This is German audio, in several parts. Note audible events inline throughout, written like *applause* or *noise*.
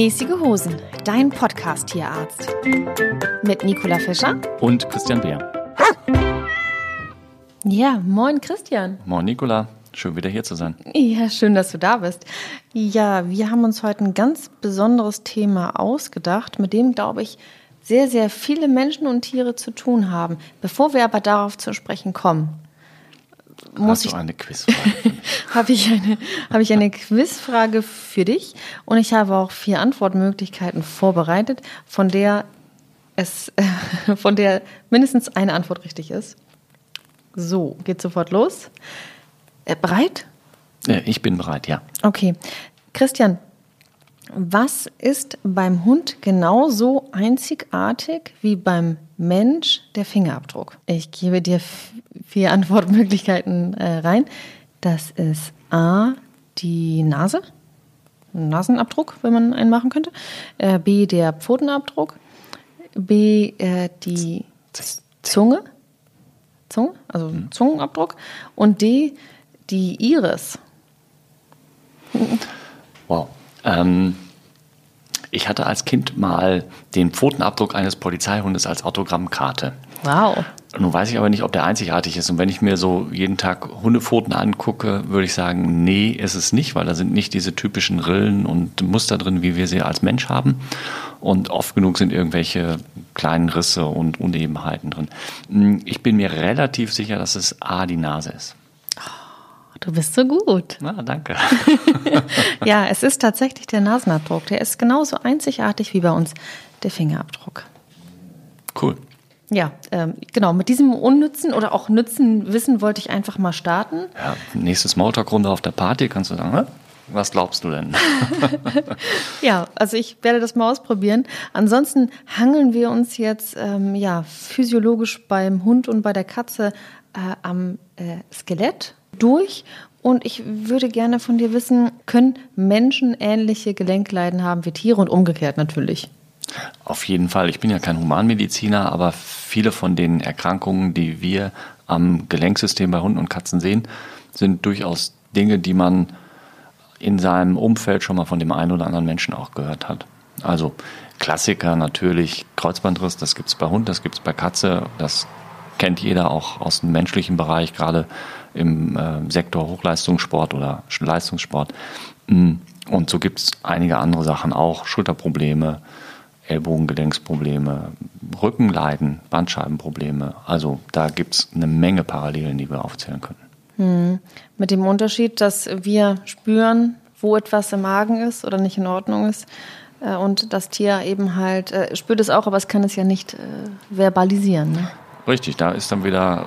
Mäßige Hosen, dein Podcast-Tierarzt. Mit Nicola Fischer und Christian Beer. Ja, moin Christian. Moin Nicola, schön wieder hier zu sein. Ja, schön, dass du da bist. Ja, wir haben uns heute ein ganz besonderes Thema ausgedacht, mit dem, glaube ich, sehr, sehr viele Menschen und Tiere zu tun haben. Bevor wir aber darauf zu sprechen kommen, muss Hast du ich eine Quizfrage? *laughs* habe ich eine habe ich eine Quizfrage für dich und ich habe auch vier Antwortmöglichkeiten vorbereitet, von der es *laughs* von der mindestens eine Antwort richtig ist. So, geht sofort los. Äh, bereit? Äh, ich bin bereit, ja. Okay. Christian, was ist beim Hund genauso einzigartig wie beim Mensch der Fingerabdruck? Ich gebe dir vier Antwortmöglichkeiten äh, rein. Das ist A, die Nase, Nasenabdruck, wenn man einen machen könnte. Äh, B, der Pfotenabdruck. B, äh, die Zunge. Zunge, also Zungenabdruck. Und D, die Iris. Wow. Ähm, ich hatte als Kind mal den Pfotenabdruck eines Polizeihundes als Autogrammkarte. Wow. Nun weiß ich aber nicht, ob der einzigartig ist. Und wenn ich mir so jeden Tag Hundepfoten angucke, würde ich sagen, nee, ist es nicht, weil da sind nicht diese typischen Rillen und Muster drin, wie wir sie als Mensch haben. Und oft genug sind irgendwelche kleinen Risse und Unebenheiten drin. Hm, ich bin mir relativ sicher, dass es A, die Nase ist. Du bist so gut. Na, danke. *laughs* ja, es ist tatsächlich der Nasenabdruck. Der ist genauso einzigartig wie bei uns der Fingerabdruck. Cool. Ja, ähm, genau. Mit diesem unnützen oder auch nützen Wissen wollte ich einfach mal starten. Ja, nächste Smalltalk-Runde auf der Party kannst du sagen, Hä? was glaubst du denn? *laughs* ja, also ich werde das mal ausprobieren. Ansonsten hangeln wir uns jetzt ähm, ja physiologisch beim Hund und bei der Katze äh, am äh, Skelett durch. Und ich würde gerne von dir wissen, können Menschen ähnliche Gelenkleiden haben wie Tiere und umgekehrt natürlich? Auf jeden Fall. Ich bin ja kein Humanmediziner, aber viele von den Erkrankungen, die wir am Gelenksystem bei Hunden und Katzen sehen, sind durchaus Dinge, die man in seinem Umfeld schon mal von dem einen oder anderen Menschen auch gehört hat. Also Klassiker natürlich, Kreuzbandriss, das gibt es bei Hund, das gibt es bei Katze, das kennt jeder auch aus dem menschlichen Bereich, gerade im äh, Sektor Hochleistungssport oder Leistungssport. Mm, und so gibt es einige andere Sachen auch, Schulterprobleme, Ellbogengelenksprobleme, Rückenleiden, Bandscheibenprobleme. Also da gibt es eine Menge Parallelen, die wir aufzählen können. Hm. Mit dem Unterschied, dass wir spüren, wo etwas im Magen ist oder nicht in Ordnung ist. Äh, und das Tier eben halt äh, spürt es auch, aber es kann es ja nicht äh, verbalisieren. Ne? Richtig, da ist dann wieder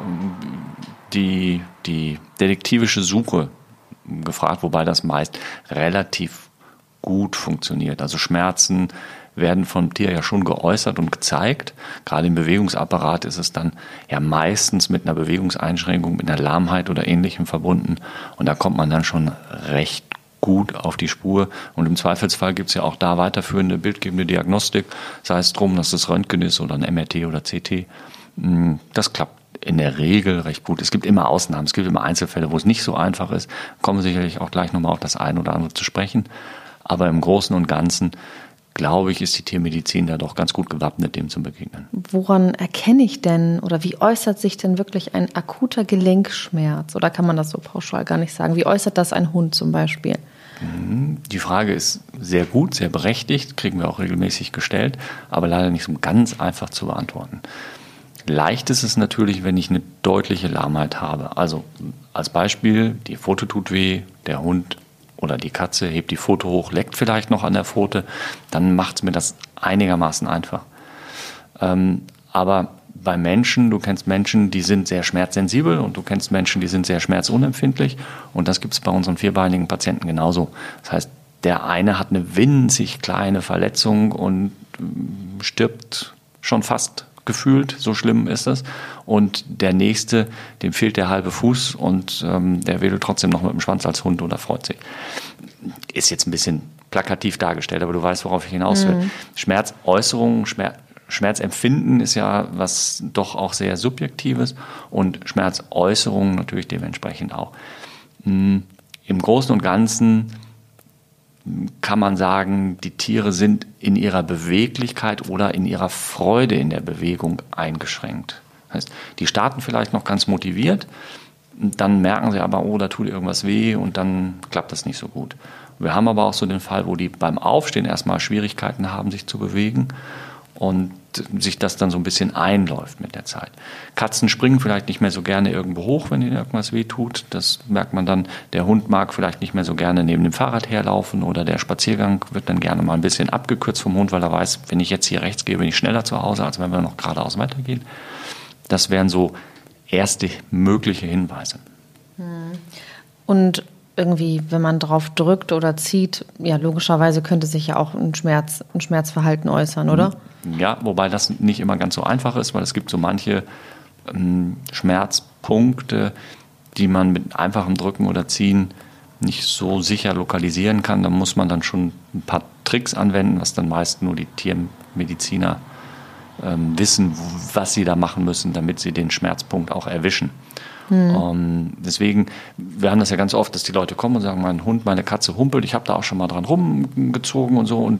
die, die detektivische Suche gefragt, wobei das meist relativ gut funktioniert. Also Schmerzen werden vom Tier ja schon geäußert und gezeigt. Gerade im Bewegungsapparat ist es dann ja meistens mit einer Bewegungseinschränkung, mit einer Lahmheit oder ähnlichem verbunden. Und da kommt man dann schon recht gut auf die Spur. Und im Zweifelsfall gibt es ja auch da weiterführende bildgebende Diagnostik, sei es drum, dass es Röntgen ist oder ein MRT oder CT. Hm, das klappt in der Regel recht gut. Es gibt immer Ausnahmen, es gibt immer Einzelfälle, wo es nicht so einfach ist. Kommen sicherlich auch gleich nochmal auf das eine oder andere zu sprechen. Aber im Großen und Ganzen, glaube ich, ist die Tiermedizin da doch ganz gut gewappnet, dem zu begegnen. Woran erkenne ich denn oder wie äußert sich denn wirklich ein akuter Gelenkschmerz? Oder kann man das so pauschal gar nicht sagen? Wie äußert das ein Hund zum Beispiel? Mhm. Die Frage ist sehr gut, sehr berechtigt, kriegen wir auch regelmäßig gestellt, aber leider nicht so ganz einfach zu beantworten. Leicht ist es natürlich, wenn ich eine deutliche Lahmheit habe. Also als Beispiel, die Pfote tut weh, der Hund oder die Katze hebt die Pfote hoch, leckt vielleicht noch an der Pfote, dann macht es mir das einigermaßen einfach. Ähm, aber bei Menschen, du kennst Menschen, die sind sehr schmerzsensibel und du kennst Menschen, die sind sehr schmerzunempfindlich und das gibt es bei unseren vierbeinigen Patienten genauso. Das heißt, der eine hat eine winzig kleine Verletzung und ähm, stirbt schon fast gefühlt, so schlimm ist es. Und der nächste, dem fehlt der halbe Fuß und ähm, der wedelt trotzdem noch mit dem Schwanz als Hund oder freut sich. Ist jetzt ein bisschen plakativ dargestellt, aber du weißt, worauf ich hinaus will. Mhm. Schmerzäußerungen, Schmerz, Schmerzempfinden ist ja was doch auch sehr Subjektives und Schmerzäußerungen natürlich dementsprechend auch. Hm, Im Großen und Ganzen kann man sagen, die Tiere sind in ihrer Beweglichkeit oder in ihrer Freude in der Bewegung eingeschränkt. Das heißt, die starten vielleicht noch ganz motiviert, dann merken sie aber, oh, da tut irgendwas weh und dann klappt das nicht so gut. Wir haben aber auch so den Fall, wo die beim Aufstehen erstmal Schwierigkeiten haben, sich zu bewegen und sich das dann so ein bisschen einläuft mit der Zeit. Katzen springen vielleicht nicht mehr so gerne irgendwo hoch, wenn ihnen irgendwas wehtut. Das merkt man dann. Der Hund mag vielleicht nicht mehr so gerne neben dem Fahrrad herlaufen oder der Spaziergang wird dann gerne mal ein bisschen abgekürzt vom Hund, weil er weiß, wenn ich jetzt hier rechts gehe, bin ich schneller zu Hause, als wenn wir noch geradeaus weitergehen. Das wären so erste mögliche Hinweise. Und irgendwie, wenn man drauf drückt oder zieht, ja, logischerweise könnte sich ja auch ein, Schmerz, ein Schmerzverhalten äußern, oder? Ja, wobei das nicht immer ganz so einfach ist, weil es gibt so manche ähm, Schmerzpunkte, die man mit einfachem Drücken oder Ziehen nicht so sicher lokalisieren kann. Da muss man dann schon ein paar Tricks anwenden, was dann meist nur die Tiermediziner ähm, wissen, was sie da machen müssen, damit sie den Schmerzpunkt auch erwischen. Mhm. Um, deswegen, wir haben das ja ganz oft, dass die Leute kommen und sagen, mein Hund, meine Katze humpelt, ich habe da auch schon mal dran rumgezogen und so und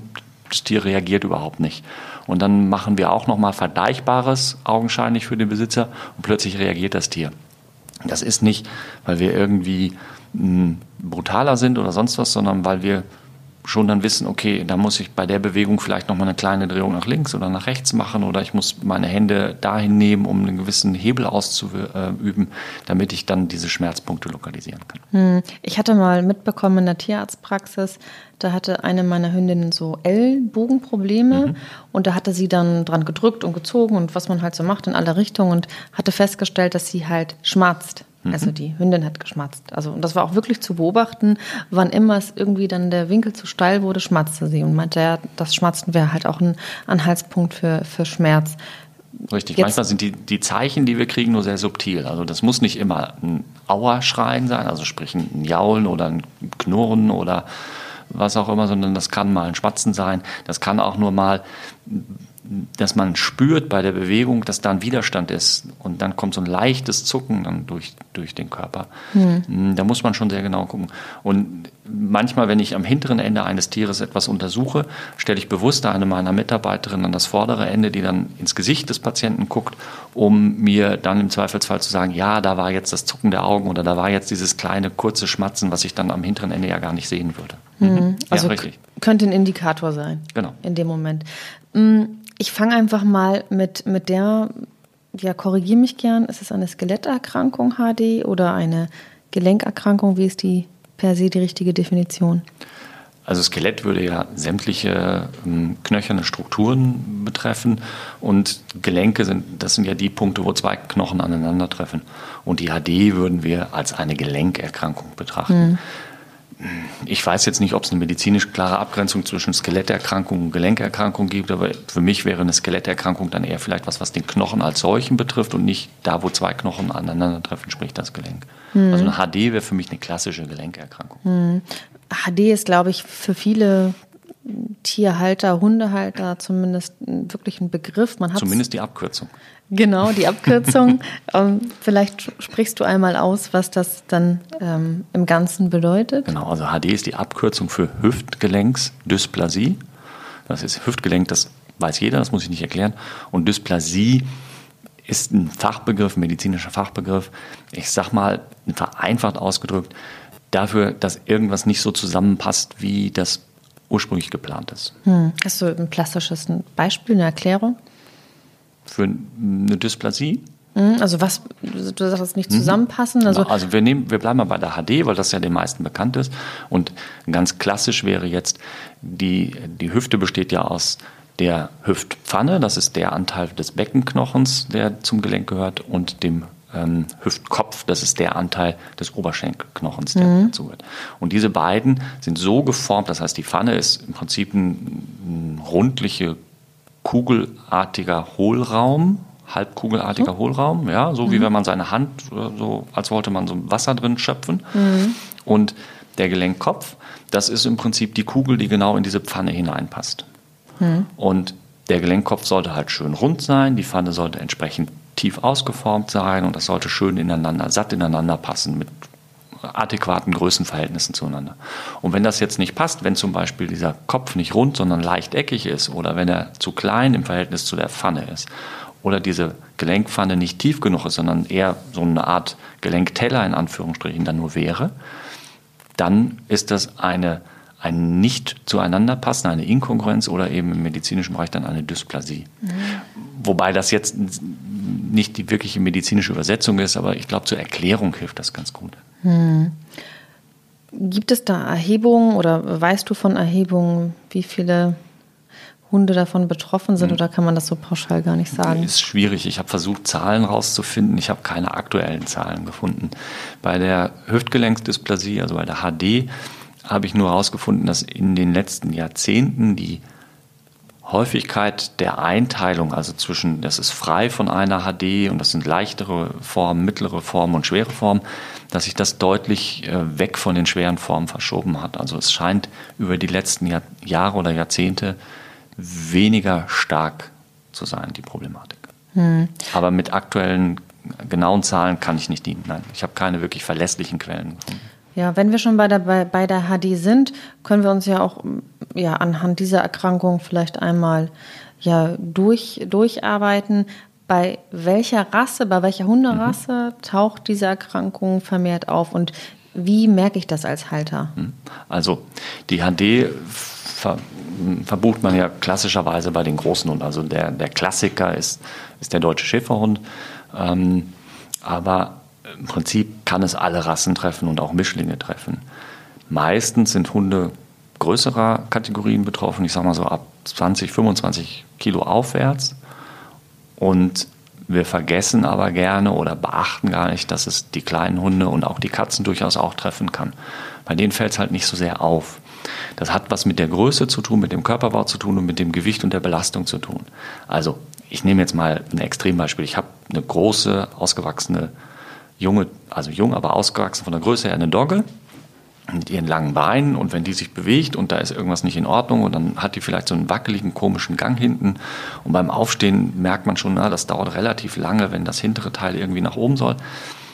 das Tier reagiert überhaupt nicht. Und dann machen wir auch nochmal Vergleichbares, augenscheinlich für den Besitzer und plötzlich reagiert das Tier. Das ist nicht, weil wir irgendwie hm, brutaler sind oder sonst was, sondern weil wir schon dann wissen, okay, da muss ich bei der Bewegung vielleicht nochmal eine kleine Drehung nach links oder nach rechts machen oder ich muss meine Hände dahin nehmen, um einen gewissen Hebel auszuüben, damit ich dann diese Schmerzpunkte lokalisieren kann. Hm. Ich hatte mal mitbekommen in der Tierarztpraxis, da hatte eine meiner Hündinnen so Ellbogenprobleme mhm. und da hatte sie dann dran gedrückt und gezogen und was man halt so macht in alle Richtungen und hatte festgestellt, dass sie halt schmerzt. Mhm. Also die Hündin hat geschmatzt. Also und das war auch wirklich zu beobachten, wann immer es irgendwie dann der Winkel zu steil wurde, schmatzte sie und meinte, ja, das Schmatzen wäre halt auch ein Anhaltspunkt für, für Schmerz. Richtig, Jetzt, manchmal sind die, die Zeichen, die wir kriegen, nur sehr subtil. Also das muss nicht immer ein Auerschreien sein, also sprich ein Jaulen oder ein Knurren oder was auch immer, sondern das kann mal ein Schmatzen sein. Das kann auch nur mal dass man spürt bei der Bewegung, dass da ein Widerstand ist und dann kommt so ein leichtes Zucken dann durch, durch den Körper. Mhm. Da muss man schon sehr genau gucken. Und manchmal, wenn ich am hinteren Ende eines Tieres etwas untersuche, stelle ich bewusst eine meiner Mitarbeiterinnen an das vordere Ende, die dann ins Gesicht des Patienten guckt, um mir dann im Zweifelsfall zu sagen, ja, da war jetzt das Zucken der Augen oder da war jetzt dieses kleine kurze Schmatzen, was ich dann am hinteren Ende ja gar nicht sehen würde. Mhm. Also ja, könnte ein Indikator sein. Genau. In dem Moment. Mhm. Ich fange einfach mal mit, mit der, ja, korrigiere mich gern, ist es eine Skeletterkrankung HD oder eine Gelenkerkrankung? Wie ist die per se die richtige Definition? Also Skelett würde ja sämtliche ähm, knöcherne Strukturen betreffen und Gelenke sind, das sind ja die Punkte, wo zwei Knochen aneinandertreffen. Und die HD würden wir als eine Gelenkerkrankung betrachten. Mhm. Ich weiß jetzt nicht, ob es eine medizinisch klare Abgrenzung zwischen Skeletterkrankung und Gelenkerkrankung gibt, aber für mich wäre eine Skeletterkrankung dann eher vielleicht was, was den Knochen als solchen betrifft und nicht da, wo zwei Knochen aneinandertreffen, sprich das Gelenk. Mhm. Also eine HD wäre für mich eine klassische Gelenkerkrankung. Mhm. HD ist, glaube ich, für viele Tierhalter, Hundehalter zumindest wirklich ein Begriff. Man zumindest die Abkürzung. Genau, die *laughs* Abkürzung. ähm, vielleicht sprichst du einmal aus, was das dann ähm, im Ganzen bedeutet. Genau, also HD ist die Abkürzung für Hüftgelenksdysplasie. Das ist Hüftgelenk, das weiß jeder, das muss ich nicht erklären. Und Dysplasie ist ein Fachbegriff, ein medizinischer Fachbegriff. Ich sag mal, vereinfacht ausgedrückt, dafür, dass irgendwas nicht so zusammenpasst, wie das ursprünglich geplant ist. Hm. Hast du ein klassisches Beispiel, eine Erklärung? Für eine Dysplasie? Hm, also was, du sagst nicht mhm. zusammenpassen? Also, genau, also wir, nehmen, wir bleiben mal bei der HD, weil das ja den meisten bekannt ist. Und ganz klassisch wäre jetzt, die, die Hüfte besteht ja aus der Hüftpfanne, das ist der Anteil des Beckenknochens, der zum Gelenk gehört, und dem ähm, Hüftkopf, das ist der Anteil des Oberschenkelknochens, der mhm. dazu gehört. Und diese beiden sind so geformt, das heißt, die Pfanne ist im Prinzip ein, ein rundliche, kugelartiger Hohlraum, halbkugelartiger mhm. Hohlraum, ja, so mhm. wie wenn man seine Hand, so als wollte man so Wasser drin schöpfen. Mhm. Und der Gelenkkopf, das ist im Prinzip die Kugel, die genau in diese Pfanne hineinpasst. Mhm. Und der Gelenkkopf sollte halt schön rund sein, die Pfanne sollte entsprechend tief ausgeformt sein und das sollte schön ineinander, satt ineinander passen mit adäquaten Größenverhältnissen zueinander. Und wenn das jetzt nicht passt, wenn zum Beispiel dieser Kopf nicht rund, sondern leicht eckig ist oder wenn er zu klein im Verhältnis zu der Pfanne ist oder diese Gelenkpfanne nicht tief genug ist, sondern eher so eine Art Gelenkteller in Anführungsstrichen dann nur wäre, dann ist das eine, ein nicht zueinander passen, eine Inkongruenz oder eben im medizinischen Bereich dann eine Dysplasie. Mhm. Wobei das jetzt nicht die wirkliche medizinische Übersetzung ist, aber ich glaube, zur Erklärung hilft das ganz gut. Mhm. Gibt es da Erhebungen oder weißt du von Erhebungen, wie viele Hunde davon betroffen sind hm. oder kann man das so pauschal gar nicht sagen? Ist schwierig. Ich habe versucht, Zahlen rauszufinden. Ich habe keine aktuellen Zahlen gefunden. Bei der Hüftgelenksdysplasie, also bei der HD, habe ich nur herausgefunden, dass in den letzten Jahrzehnten die Häufigkeit der Einteilung, also zwischen, das ist frei von einer HD und das sind leichtere Formen, mittlere Formen und schwere Formen, dass sich das deutlich äh, weg von den schweren Formen verschoben hat. Also es scheint über die letzten Jahr, Jahre oder Jahrzehnte weniger stark zu sein, die Problematik. Hm. Aber mit aktuellen genauen Zahlen kann ich nicht dienen. Nein, ich habe keine wirklich verlässlichen Quellen gefunden. Ja, wenn wir schon bei der, bei, bei der HD sind, können wir uns ja auch ja, anhand dieser Erkrankung vielleicht einmal ja, durch, durcharbeiten. Bei welcher Rasse, bei welcher Hunderasse mhm. taucht diese Erkrankung vermehrt auf und wie merke ich das als Halter? Mhm. Also die HD ver, verbucht man ja klassischerweise bei den großen Hunden. Also der, der Klassiker ist, ist der deutsche Schäferhund. Ähm, aber im Prinzip kann es alle Rassen treffen und auch Mischlinge treffen. Meistens sind Hunde größerer Kategorien betroffen, ich sage mal so ab 20, 25 Kilo aufwärts. Und wir vergessen aber gerne oder beachten gar nicht, dass es die kleinen Hunde und auch die Katzen durchaus auch treffen kann. Bei denen fällt es halt nicht so sehr auf. Das hat was mit der Größe zu tun, mit dem Körperbau zu tun und mit dem Gewicht und der Belastung zu tun. Also, ich nehme jetzt mal ein Extrembeispiel. Ich habe eine große, ausgewachsene, junge, also jung, aber ausgewachsen von der Größe her eine Dogge mit ihren langen Beinen und wenn die sich bewegt und da ist irgendwas nicht in Ordnung und dann hat die vielleicht so einen wackeligen, komischen Gang hinten und beim Aufstehen merkt man schon, na, das dauert relativ lange, wenn das hintere Teil irgendwie nach oben soll.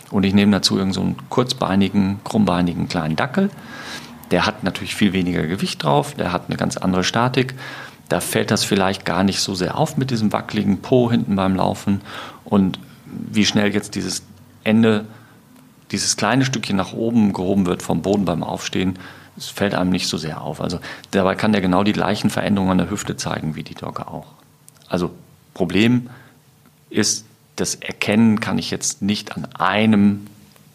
Und ich nehme dazu irgendeinen so kurzbeinigen, krummbeinigen kleinen Dackel der hat natürlich viel weniger Gewicht drauf, der hat eine ganz andere Statik. Da fällt das vielleicht gar nicht so sehr auf mit diesem wackeligen Po hinten beim Laufen. Und wie schnell jetzt dieses Ende, dieses kleine Stückchen nach oben gehoben wird vom Boden beim Aufstehen, das fällt einem nicht so sehr auf. Also dabei kann der genau die gleichen Veränderungen an der Hüfte zeigen wie die Dogge auch. Also Problem ist, das Erkennen kann ich jetzt nicht an einem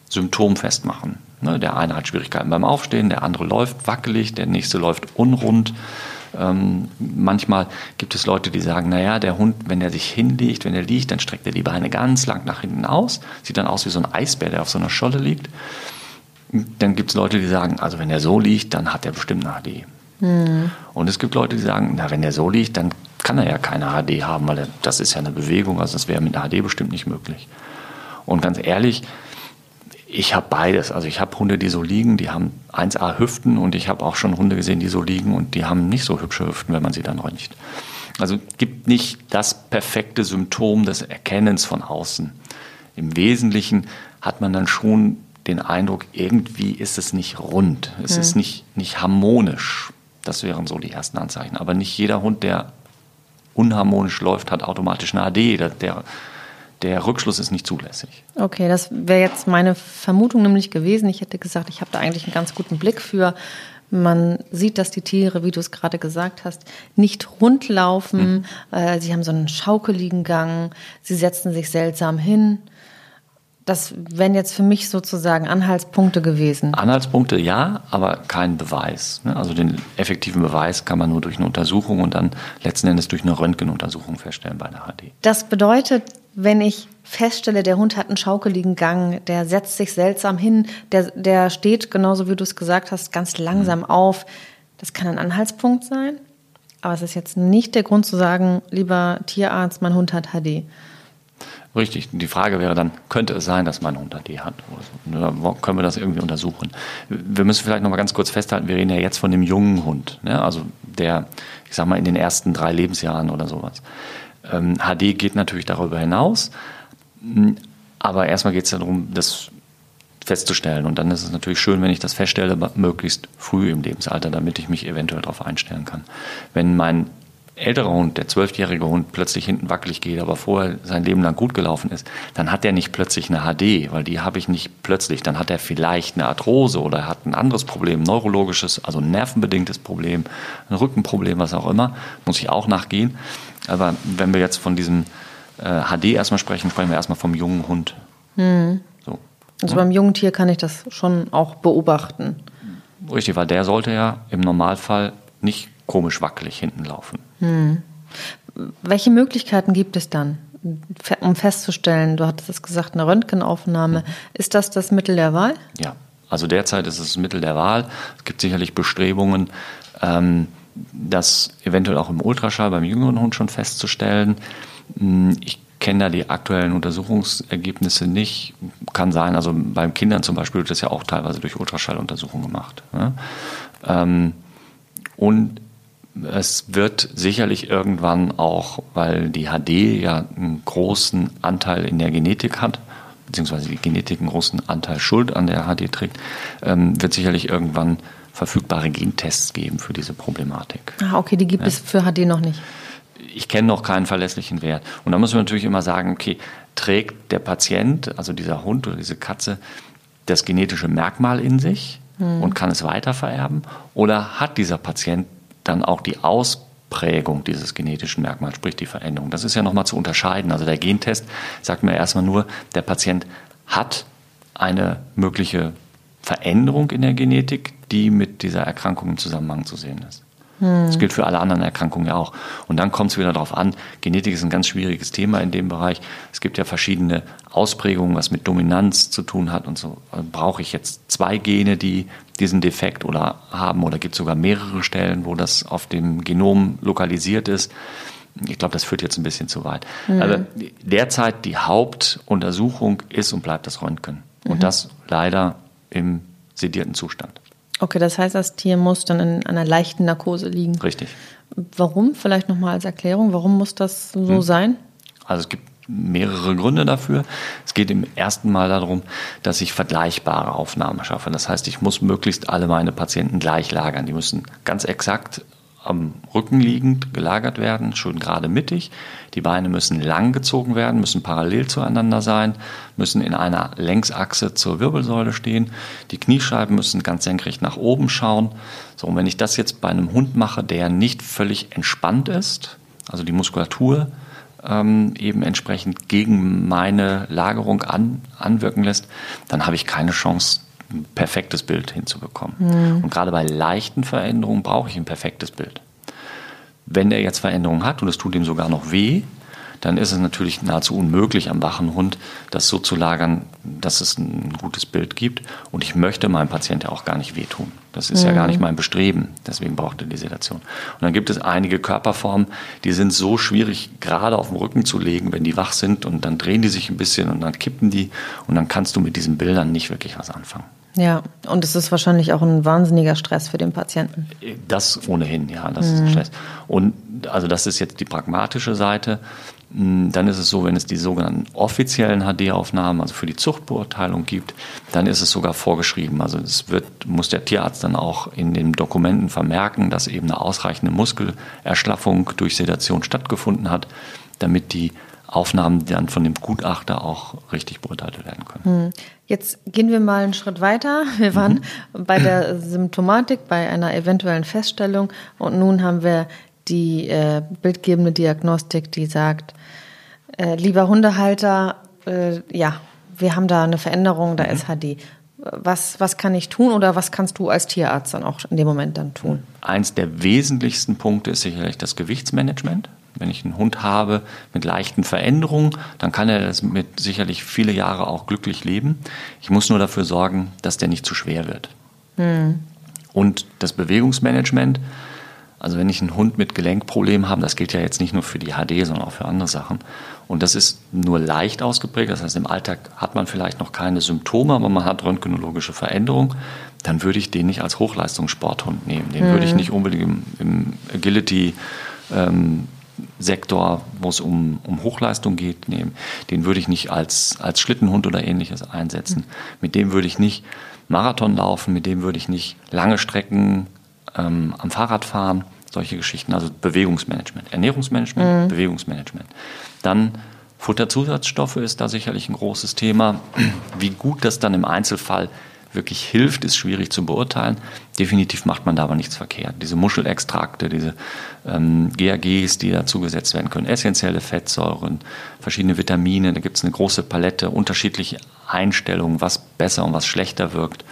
Symptom festmachen. Ne, der eine hat Schwierigkeiten beim Aufstehen, der andere läuft wackelig, der nächste läuft unrund. Ähm, manchmal gibt es Leute, die sagen, naja, der Hund, wenn er sich hinlegt, wenn er liegt, dann streckt er die Beine ganz lang nach hinten aus. Sieht dann aus wie so ein Eisbär, der auf so einer Scholle liegt. Dann gibt es Leute, die sagen, also wenn er so liegt, dann hat er bestimmt eine HD. Mhm. Und es gibt Leute, die sagen, na, wenn er so liegt, dann kann er ja keine HD haben, weil er, das ist ja eine Bewegung, also das wäre mit einer HD bestimmt nicht möglich. Und ganz ehrlich, ich habe beides. Also ich habe Hunde, die so liegen, die haben 1A Hüften und ich habe auch schon Hunde gesehen, die so liegen und die haben nicht so hübsche Hüften, wenn man sie dann röntgt. Also gibt nicht das perfekte Symptom des Erkennens von außen. Im Wesentlichen hat man dann schon den Eindruck, irgendwie ist es nicht rund, es hm. ist nicht, nicht harmonisch. Das wären so die ersten Anzeichen. Aber nicht jeder Hund, der unharmonisch läuft, hat automatisch eine AD. Der, der Rückschluss ist nicht zulässig. Okay, das wäre jetzt meine Vermutung nämlich gewesen. Ich hätte gesagt, ich habe da eigentlich einen ganz guten Blick für. Man sieht, dass die Tiere, wie du es gerade gesagt hast, nicht rund laufen. Mhm. sie haben so einen schaukeligen Gang. Sie setzen sich seltsam hin. Das wären jetzt für mich sozusagen Anhaltspunkte gewesen. Anhaltspunkte ja, aber kein Beweis. Ne? Also den effektiven Beweis kann man nur durch eine Untersuchung und dann letzten Endes durch eine Röntgenuntersuchung feststellen bei der HD. Das bedeutet, wenn ich feststelle, der Hund hat einen schaukeligen Gang, der setzt sich seltsam hin, der, der steht, genauso wie du es gesagt hast, ganz langsam mhm. auf. Das kann ein Anhaltspunkt sein, aber es ist jetzt nicht der Grund zu sagen, lieber Tierarzt, mein Hund hat HD. Richtig. Die Frage wäre dann, könnte es sein, dass mein Hund HD hat? Oder können wir das irgendwie untersuchen? Wir müssen vielleicht noch mal ganz kurz festhalten, wir reden ja jetzt von dem jungen Hund. Ne? Also der, ich sag mal, in den ersten drei Lebensjahren oder sowas. Ähm, HD geht natürlich darüber hinaus. Aber erstmal geht es darum, das festzustellen. Und dann ist es natürlich schön, wenn ich das feststelle, möglichst früh im Lebensalter, damit ich mich eventuell darauf einstellen kann. Wenn mein älterer Hund, der zwölfjährige Hund, plötzlich hinten wackelig geht, aber vorher sein Leben lang gut gelaufen ist, dann hat er nicht plötzlich eine HD, weil die habe ich nicht plötzlich. Dann hat er vielleicht eine Arthrose oder er hat ein anderes Problem, neurologisches, also ein nervenbedingtes Problem, ein Rückenproblem, was auch immer, muss ich auch nachgehen. Aber wenn wir jetzt von diesem äh, HD erstmal sprechen, sprechen wir erstmal vom jungen Hund. Mhm. So. Also beim jungen Tier kann ich das schon auch beobachten. Richtig, weil der sollte ja im Normalfall nicht komisch wackelig hinten laufen. Hm. Welche Möglichkeiten gibt es dann, um festzustellen, du hattest es gesagt, eine Röntgenaufnahme, hm. ist das das Mittel der Wahl? Ja, also derzeit ist es das Mittel der Wahl. Es gibt sicherlich Bestrebungen, ähm, das eventuell auch im Ultraschall beim jüngeren Hund schon festzustellen. Hm, ich kenne da die aktuellen Untersuchungsergebnisse nicht. Kann sein, also beim Kindern zum Beispiel wird das ja auch teilweise durch Ultraschalluntersuchungen gemacht. Ne? Ähm, und es wird sicherlich irgendwann auch, weil die HD ja einen großen Anteil in der Genetik hat, beziehungsweise die Genetik einen großen Anteil Schuld an der HD trägt, ähm, wird sicherlich irgendwann verfügbare Gentests geben für diese Problematik. Ah, okay, die gibt ja. es für HD noch nicht. Ich kenne noch keinen verlässlichen Wert. Und da muss man natürlich immer sagen, okay, trägt der Patient, also dieser Hund oder diese Katze, das genetische Merkmal in sich hm. und kann es weitervererben? Oder hat dieser Patient dann auch die Ausprägung dieses genetischen Merkmals, sprich die Veränderung. Das ist ja nochmal zu unterscheiden. Also der Gentest sagt mir erstmal nur, der Patient hat eine mögliche Veränderung in der Genetik, die mit dieser Erkrankung im Zusammenhang zu sehen ist. Hm. Das gilt für alle anderen Erkrankungen ja auch. Und dann kommt es wieder darauf an, Genetik ist ein ganz schwieriges Thema in dem Bereich. Es gibt ja verschiedene Ausprägungen, was mit Dominanz zu tun hat und so. Also brauche ich jetzt zwei Gene, die diesen Defekt oder haben oder gibt es sogar mehrere Stellen, wo das auf dem Genom lokalisiert ist? Ich glaube, das führt jetzt ein bisschen zu weit. Mhm. Also derzeit die Hauptuntersuchung ist und bleibt das Röntgen. Und mhm. das leider im sedierten Zustand. Okay, das heißt, das Tier muss dann in einer leichten Narkose liegen. Richtig. Warum? Vielleicht nochmal als Erklärung, warum muss das so hm. sein? Also es gibt mehrere Gründe dafür. Es geht im ersten Mal darum, dass ich vergleichbare Aufnahmen schaffe. Das heißt, ich muss möglichst alle meine Patienten gleich lagern. Die müssen ganz exakt am Rücken liegend gelagert werden, schön gerade mittig. Die Beine müssen lang gezogen werden, müssen parallel zueinander sein, müssen in einer Längsachse zur Wirbelsäule stehen. Die Kniescheiben müssen ganz senkrecht nach oben schauen. So, und wenn ich das jetzt bei einem Hund mache, der nicht völlig entspannt ist, also die Muskulatur ähm, eben entsprechend gegen meine Lagerung an, anwirken lässt, dann habe ich keine Chance, ein perfektes Bild hinzubekommen. Mhm. Und gerade bei leichten Veränderungen brauche ich ein perfektes Bild. Wenn er jetzt Veränderungen hat und es tut ihm sogar noch weh, dann ist es natürlich nahezu unmöglich am wachen Hund, das so zu lagern, dass es ein gutes Bild gibt. Und ich möchte meinem Patienten auch gar nicht wehtun. Das ist mhm. ja gar nicht mein Bestreben. Deswegen braucht er die Sedation. Und dann gibt es einige Körperformen, die sind so schwierig, gerade auf dem Rücken zu legen, wenn die wach sind. Und dann drehen die sich ein bisschen und dann kippen die. Und dann kannst du mit diesen Bildern nicht wirklich was anfangen. Ja, und es ist wahrscheinlich auch ein wahnsinniger Stress für den Patienten. Das ohnehin, ja, das mhm. ist Stress. Und also das ist jetzt die pragmatische Seite. Hm, dann ist es so, wenn es die sogenannten offiziellen HD-Aufnahmen, also für die Zuchtbeurteilung gibt, dann ist es sogar vorgeschrieben. Also es wird, muss der Tierarzt dann auch in den Dokumenten vermerken, dass eben eine ausreichende Muskelerschlaffung durch Sedation stattgefunden hat, damit die Aufnahmen dann von dem Gutachter auch richtig beurteilt werden können. Hm. Jetzt gehen wir mal einen Schritt weiter. *laughs* Wir waren mhm. bei der Symptomatik, bei einer eventuellen Feststellung und nun haben wir die äh, bildgebende Diagnostik, die sagt, äh, lieber Hundehalter, äh, ja, wir haben da eine Veränderung, da mhm. ist HD. Was, was kann ich tun oder was kannst du als Tierarzt dann auch in dem Moment dann tun? Eins der wesentlichsten Punkte ist sicherlich das Gewichtsmanagement. Wenn ich einen Hund habe mit leichten Veränderungen, dann kann er das mit sicherlich viele Jahre auch glücklich leben. Ich muss nur dafür sorgen, dass der nicht zu schwer wird. Hm. Und das Bewegungsmanagement, also wenn ich einen Hund mit Gelenkproblemen habe, das gilt ja jetzt nicht nur für die HD, sondern auch für andere Sachen. Und das ist nur leicht ausgeprägt. Das heißt, im Alltag hat man vielleicht noch keine Symptome, aber man hat röntgenologische Veränderungen. Dann würde ich den nicht als Hochleistungssporthund nehmen. Den mhm. würde ich nicht unbedingt im, im Agility ähm, Sektor, wo es um, um Hochleistung geht, nehmen. Den würde ich nicht als, als Schlittenhund oder ähnliches einsetzen. Mit dem würde ich nicht Marathon laufen, mit dem würde ich nicht lange Strecken ähm, am Fahrrad fahren, solche Geschichten. Also Bewegungsmanagement, Ernährungsmanagement, mhm. Bewegungsmanagement. Dann Futterzusatzstoffe ist da sicherlich ein großes Thema. Wie gut das dann im Einzelfall wirklich hilft, ist schwierig zu beurteilen. Definitiv macht man da aber nichts verkehrt. Diese Muschelextrakte, diese ähm, GAGs, die da zugesetzt werden können, essentielle Fettsäuren, verschiedene Vitamine, da gibt es eine große Palette, unterschiedliche Einstellungen, was besser und was schlechter wirkt.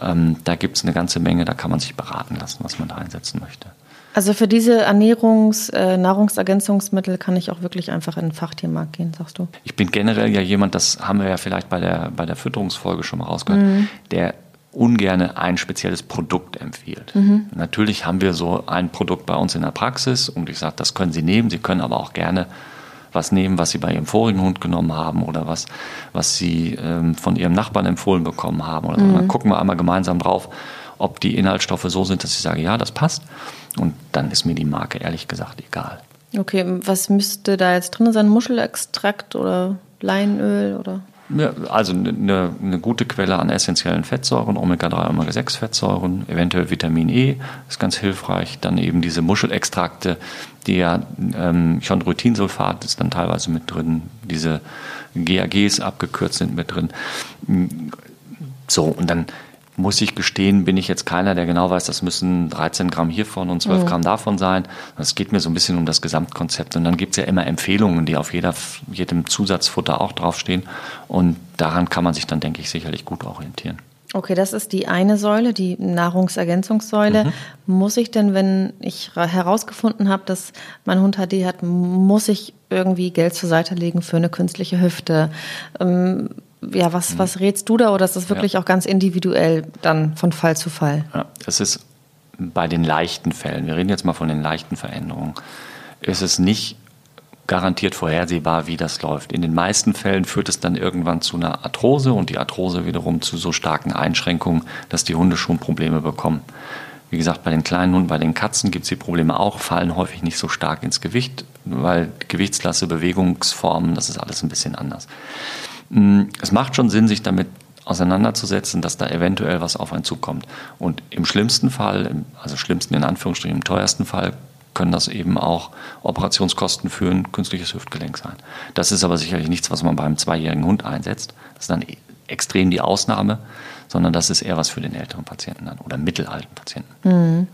Ähm, da gibt es eine ganze Menge, da kann man sich beraten lassen, was man da einsetzen möchte. Also für diese Ernährungs-, äh, Nahrungsergänzungsmittel kann ich auch wirklich einfach in den Fachtiermarkt gehen, sagst du? Ich bin generell ja jemand, das haben wir ja vielleicht bei der, bei der Fütterungsfolge schon mal rausgehört, mhm. der ungerne ein spezielles Produkt empfiehlt. Mhm. Natürlich haben wir so ein Produkt bei uns in der Praxis und ich sage, das können Sie nehmen, Sie können aber auch gerne was nehmen, was Sie bei Ihrem vorigen Hund genommen haben oder was, was Sie ähm, von Ihrem Nachbarn empfohlen bekommen haben. Oder mhm. Dann gucken wir einmal gemeinsam drauf, ob die Inhaltsstoffe so sind, dass ich sage, ja, das passt. Und dann ist mir die Marke ehrlich gesagt egal. Okay, was müsste da jetzt drin sein? Muschelextrakt oder Leinöl oder? Ja, also eine, eine, gute Quelle an essentiellen Fettsäuren, Omega-3, Omega-6-Fettsäuren, eventuell Vitamin E ist ganz hilfreich. Dann eben diese Muschelextrakte, die ja ähm, Chondroitinsulfat ist dann teilweise mit drin, diese GAGs abgekürzt sind mit drin. So, und dann muss ich gestehen, bin ich jetzt keiner, der genau weiß, das müssen 13 Gramm hiervon und 12 mhm. Gramm davon sein. Es geht mir so ein bisschen um das Gesamtkonzept. Und dann gibt es ja immer Empfehlungen, die auf jeder, jedem Zusatzfutter auch draufstehen. Und daran kann man sich dann, denke ich, sicherlich gut orientieren. Okay, das ist die eine Säule, die Nahrungsergänzungssäule. Mhm. Muss ich denn, wenn ich herausgefunden habe, dass mein Hund HD hat, muss ich irgendwie Geld zur Seite legen für eine künstliche Hüfte? Ähm, ja, was, mhm. was rätst du da oder ist das wirklich ja. auch ganz individuell dann von Fall zu Fall? Ja, es ist bei den leichten Fällen, wir reden jetzt mal von den leichten Veränderungen, ist es nicht garantiert vorhersehbar, wie das läuft. In den meisten Fällen führt es dann irgendwann zu einer Arthrose und die Arthrose wiederum zu so starken Einschränkungen, dass die Hunde schon Probleme bekommen. Wie gesagt, bei den kleinen Hunden, bei den Katzen gibt es die Probleme auch, fallen häufig nicht so stark ins Gewicht, weil Gewichtslasse, Bewegungsformen, das ist alles ein bisschen anders. Mm, es macht schon Sinn, sich damit auseinanderzusetzen, dass da eventuell was auf einen zukommt. Und im schlimmsten Fall, also schlimmsten in Anführungsstrichen, im teuersten Fall, können das eben auch Operationskosten für ein künstliches Hüftgelenk sein. Das ist aber sicherlich nichts, was man beim zweijährigen Hund einsetzt. Das ist dann extrem die Ausnahme, sondern das ist eher was für den älteren Patienten dann oder mittelalten Patienten. Mhm.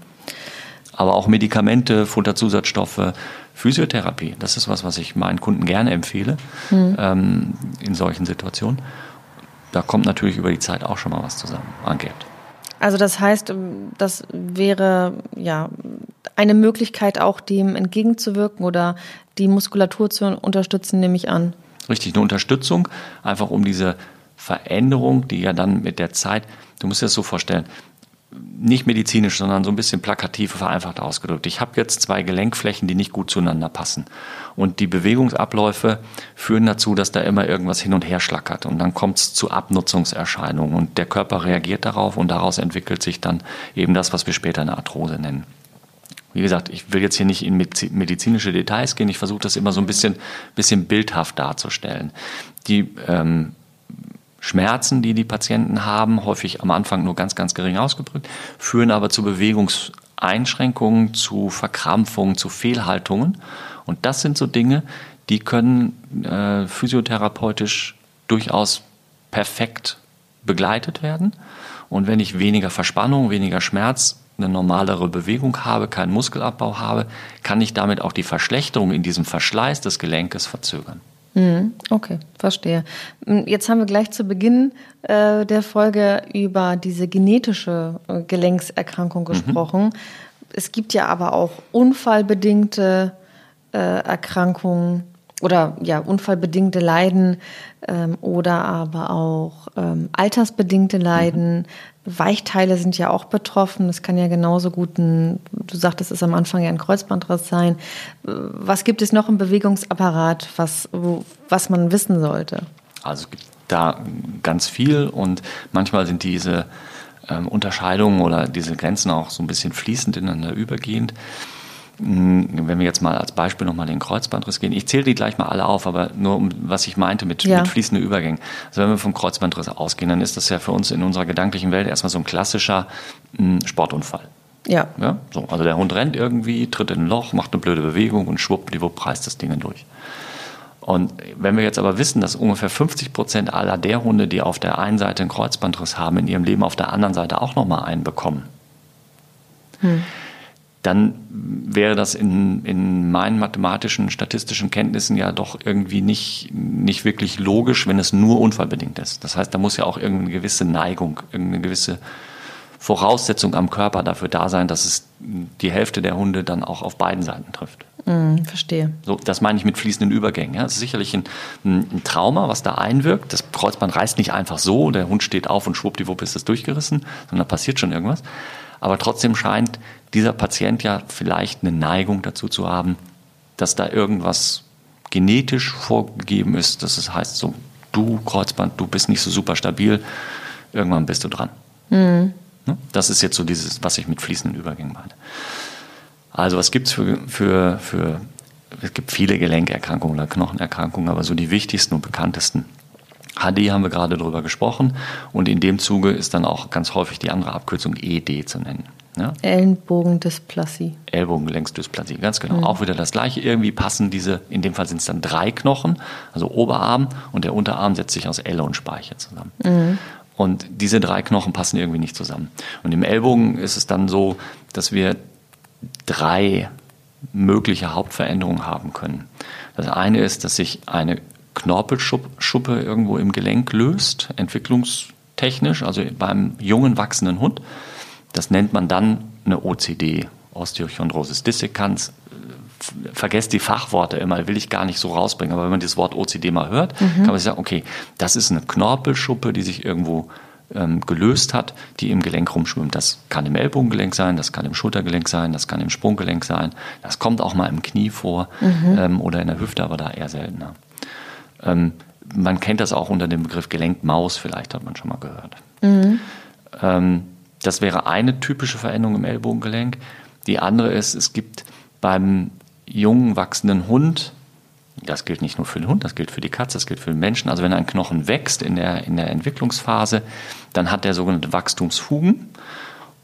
Aber auch Medikamente, Futterzusatzstoffe, Physiotherapie, das ist was, was ich meinen Kunden gerne empfehle mhm. ähm, in solchen Situationen. Da kommt natürlich über die Zeit auch schon mal was zusammen an Geld. Also das heißt, das wäre ja eine Möglichkeit auch dem entgegenzuwirken oder die Muskulatur zu unterstützen, nehme ich an. Richtig, eine Unterstützung, einfach um diese Veränderung, die ja dann mit der Zeit, du musst dir das so vorstellen, nicht medizinisch, sondern so ein bisschen plakativ vereinfacht ausgedrückt. Ich habe jetzt zwei Gelenkflächen, die nicht gut zueinander passen. Und die Bewegungsabläufe führen dazu, dass da immer irgendwas hin und her schlackert. Und dann kommt es zu Abnutzungserscheinungen. Und der Körper reagiert darauf und daraus entwickelt sich dann eben das, was wir später eine Arthrose nennen. Wie gesagt, ich will jetzt hier nicht in medizinische Details gehen. Ich versuche das immer so ein bisschen, bisschen bildhaft darzustellen. Die ähm, Schmerzen, die die Patienten haben, häufig am Anfang nur ganz, ganz gering ausgeprägt, führen aber zu Bewegungseinschränkungen, zu Verkrampfungen, zu Fehlhaltungen. Und das sind so Dinge, die können äh, physiotherapeutisch durchaus perfekt begleitet werden. Und wenn ich weniger Verspannung, weniger Schmerz, eine normalere Bewegung habe, keinen Muskelabbau habe, kann ich damit auch die Verschlechterung in diesem Verschleiß des Gelenkes verzögern. Mhm. Okay, verstehe. Mm, jetzt haben wir gleich zu Beginn äh, der Folge über diese genetische äh, Gelenkserkrankung mhm. gesprochen. Mhm. Es gibt ja aber auch unfallbedingte äh, Erkrankungen oder ja, unfallbedingte Leiden ähm, oder aber auch ähm, altersbedingte Leiden, mhm. Weichteile sind ja auch betroffen. Es kann ja genauso gut ein, du sagtest es am Anfang ja ein Kreuzbandriss sein. Was gibt es noch im Bewegungsapparat, was, was man wissen sollte? Also es gibt da ganz viel und manchmal sind diese ähm, Unterscheidungen oder diese Grenzen auch so ein bisschen fließend ineinander übergehend. Hm, wenn wir jetzt mal als Beispiel nochmal den Kreuzbandriss gehen, ich zähle die gleich mal alle auf, aber nur um was ich meinte mit, Ja. mit fließenden Übergängen. Also wenn wir vom Kreuzbandriss ausgehen, dann ist das ja für uns in unserer gedanklichen Welt erstmal so ein klassischer hm, Sportunfall. Ja. Ja, so, also der Hund rennt irgendwie, tritt in ein Loch, macht eine blöde Bewegung und schwuppdiwupp reißt das Ding durch. Und wenn wir jetzt aber wissen, dass ungefähr 50 Prozent aller der Hunde, die auf der einen Seite einen Kreuzbandriss haben, in ihrem Leben auf der anderen Seite auch nochmal einen bekommen, dann wäre das in, in meinen mathematischen, statistischen Kenntnissen ja doch irgendwie nicht, nicht wirklich logisch, wenn es nur unfallbedingt ist. Das heißt, da muss ja auch irgendeine gewisse Neigung, irgendeine gewisse Voraussetzung am Körper dafür da sein, dass es die Hälfte der Hunde dann auch auf beiden Seiten trifft. Hm, verstehe. So, das meine ich mit fließenden Übergängen. Ja. Das ist sicherlich ein, ein Trauma, was da einwirkt. Das Kreuzband reißt nicht einfach so, der Hund steht auf und schwuppdiwupp ist es durchgerissen, sondern da passiert schon irgendwas. Aber trotzdem scheint dieser Patient ja vielleicht eine Neigung dazu zu haben, dass da irgendwas genetisch vorgegeben ist, dass es heißt, so, du Kreuzband, du bist nicht so super stabil, irgendwann bist du dran. Ne? Das ist jetzt so dieses, was ich mit fließenden Übergängen meine. Also was gibt es für, für, für, es gibt viele Gelenkerkrankungen oder Knochenerkrankungen, aber so die wichtigsten und bekanntesten. HD haben wir gerade drüber gesprochen und in dem Zuge ist dann auch ganz häufig die andere Abkürzung ED zu nennen. Ja? Ellenbogendysplasie. Ellbogengelenksdysplasie, ganz genau. Auch wieder das gleiche. Irgendwie passen diese, in dem Fall sind es dann drei Knochen, also Oberarm und der Unterarm setzt sich aus Elle und Speiche zusammen. Und diese drei Knochen passen irgendwie nicht zusammen. Und im Ellbogen ist es dann so, dass wir drei mögliche Hauptveränderungen haben können. Das eine ist, dass sich eine Knorpelschuppe irgendwo im Gelenk löst, entwicklungstechnisch, also beim jungen wachsenden Hund. Das nennt man dann eine OCD, Osteochondrosis dissecans. Vergesst die Fachworte immer, will ich gar nicht so rausbringen, aber wenn man das Wort OCD mal hört, kann man sich sagen, okay, das ist eine Knorpelschuppe, die sich irgendwo ähm, gelöst hat, die im Gelenk rumschwimmt. Das kann im Ellbogengelenk sein, das kann im Schultergelenk sein, das kann im Sprunggelenk sein, das kommt auch mal im Knie vor ähm, oder in der Hüfte, aber da eher seltener. Ähm, man kennt das auch unter dem Begriff Gelenkmaus, vielleicht hat man schon mal gehört. Ähm, das wäre eine typische Veränderung im Ellbogengelenk. Die andere ist, es gibt beim jungen wachsenden Hund, das gilt nicht nur für den Hund, das gilt für die Katze, das gilt für den Menschen. Also wenn ein Knochen wächst in der, in der Entwicklungsphase, dann hat der sogenannte Wachstumsfugen.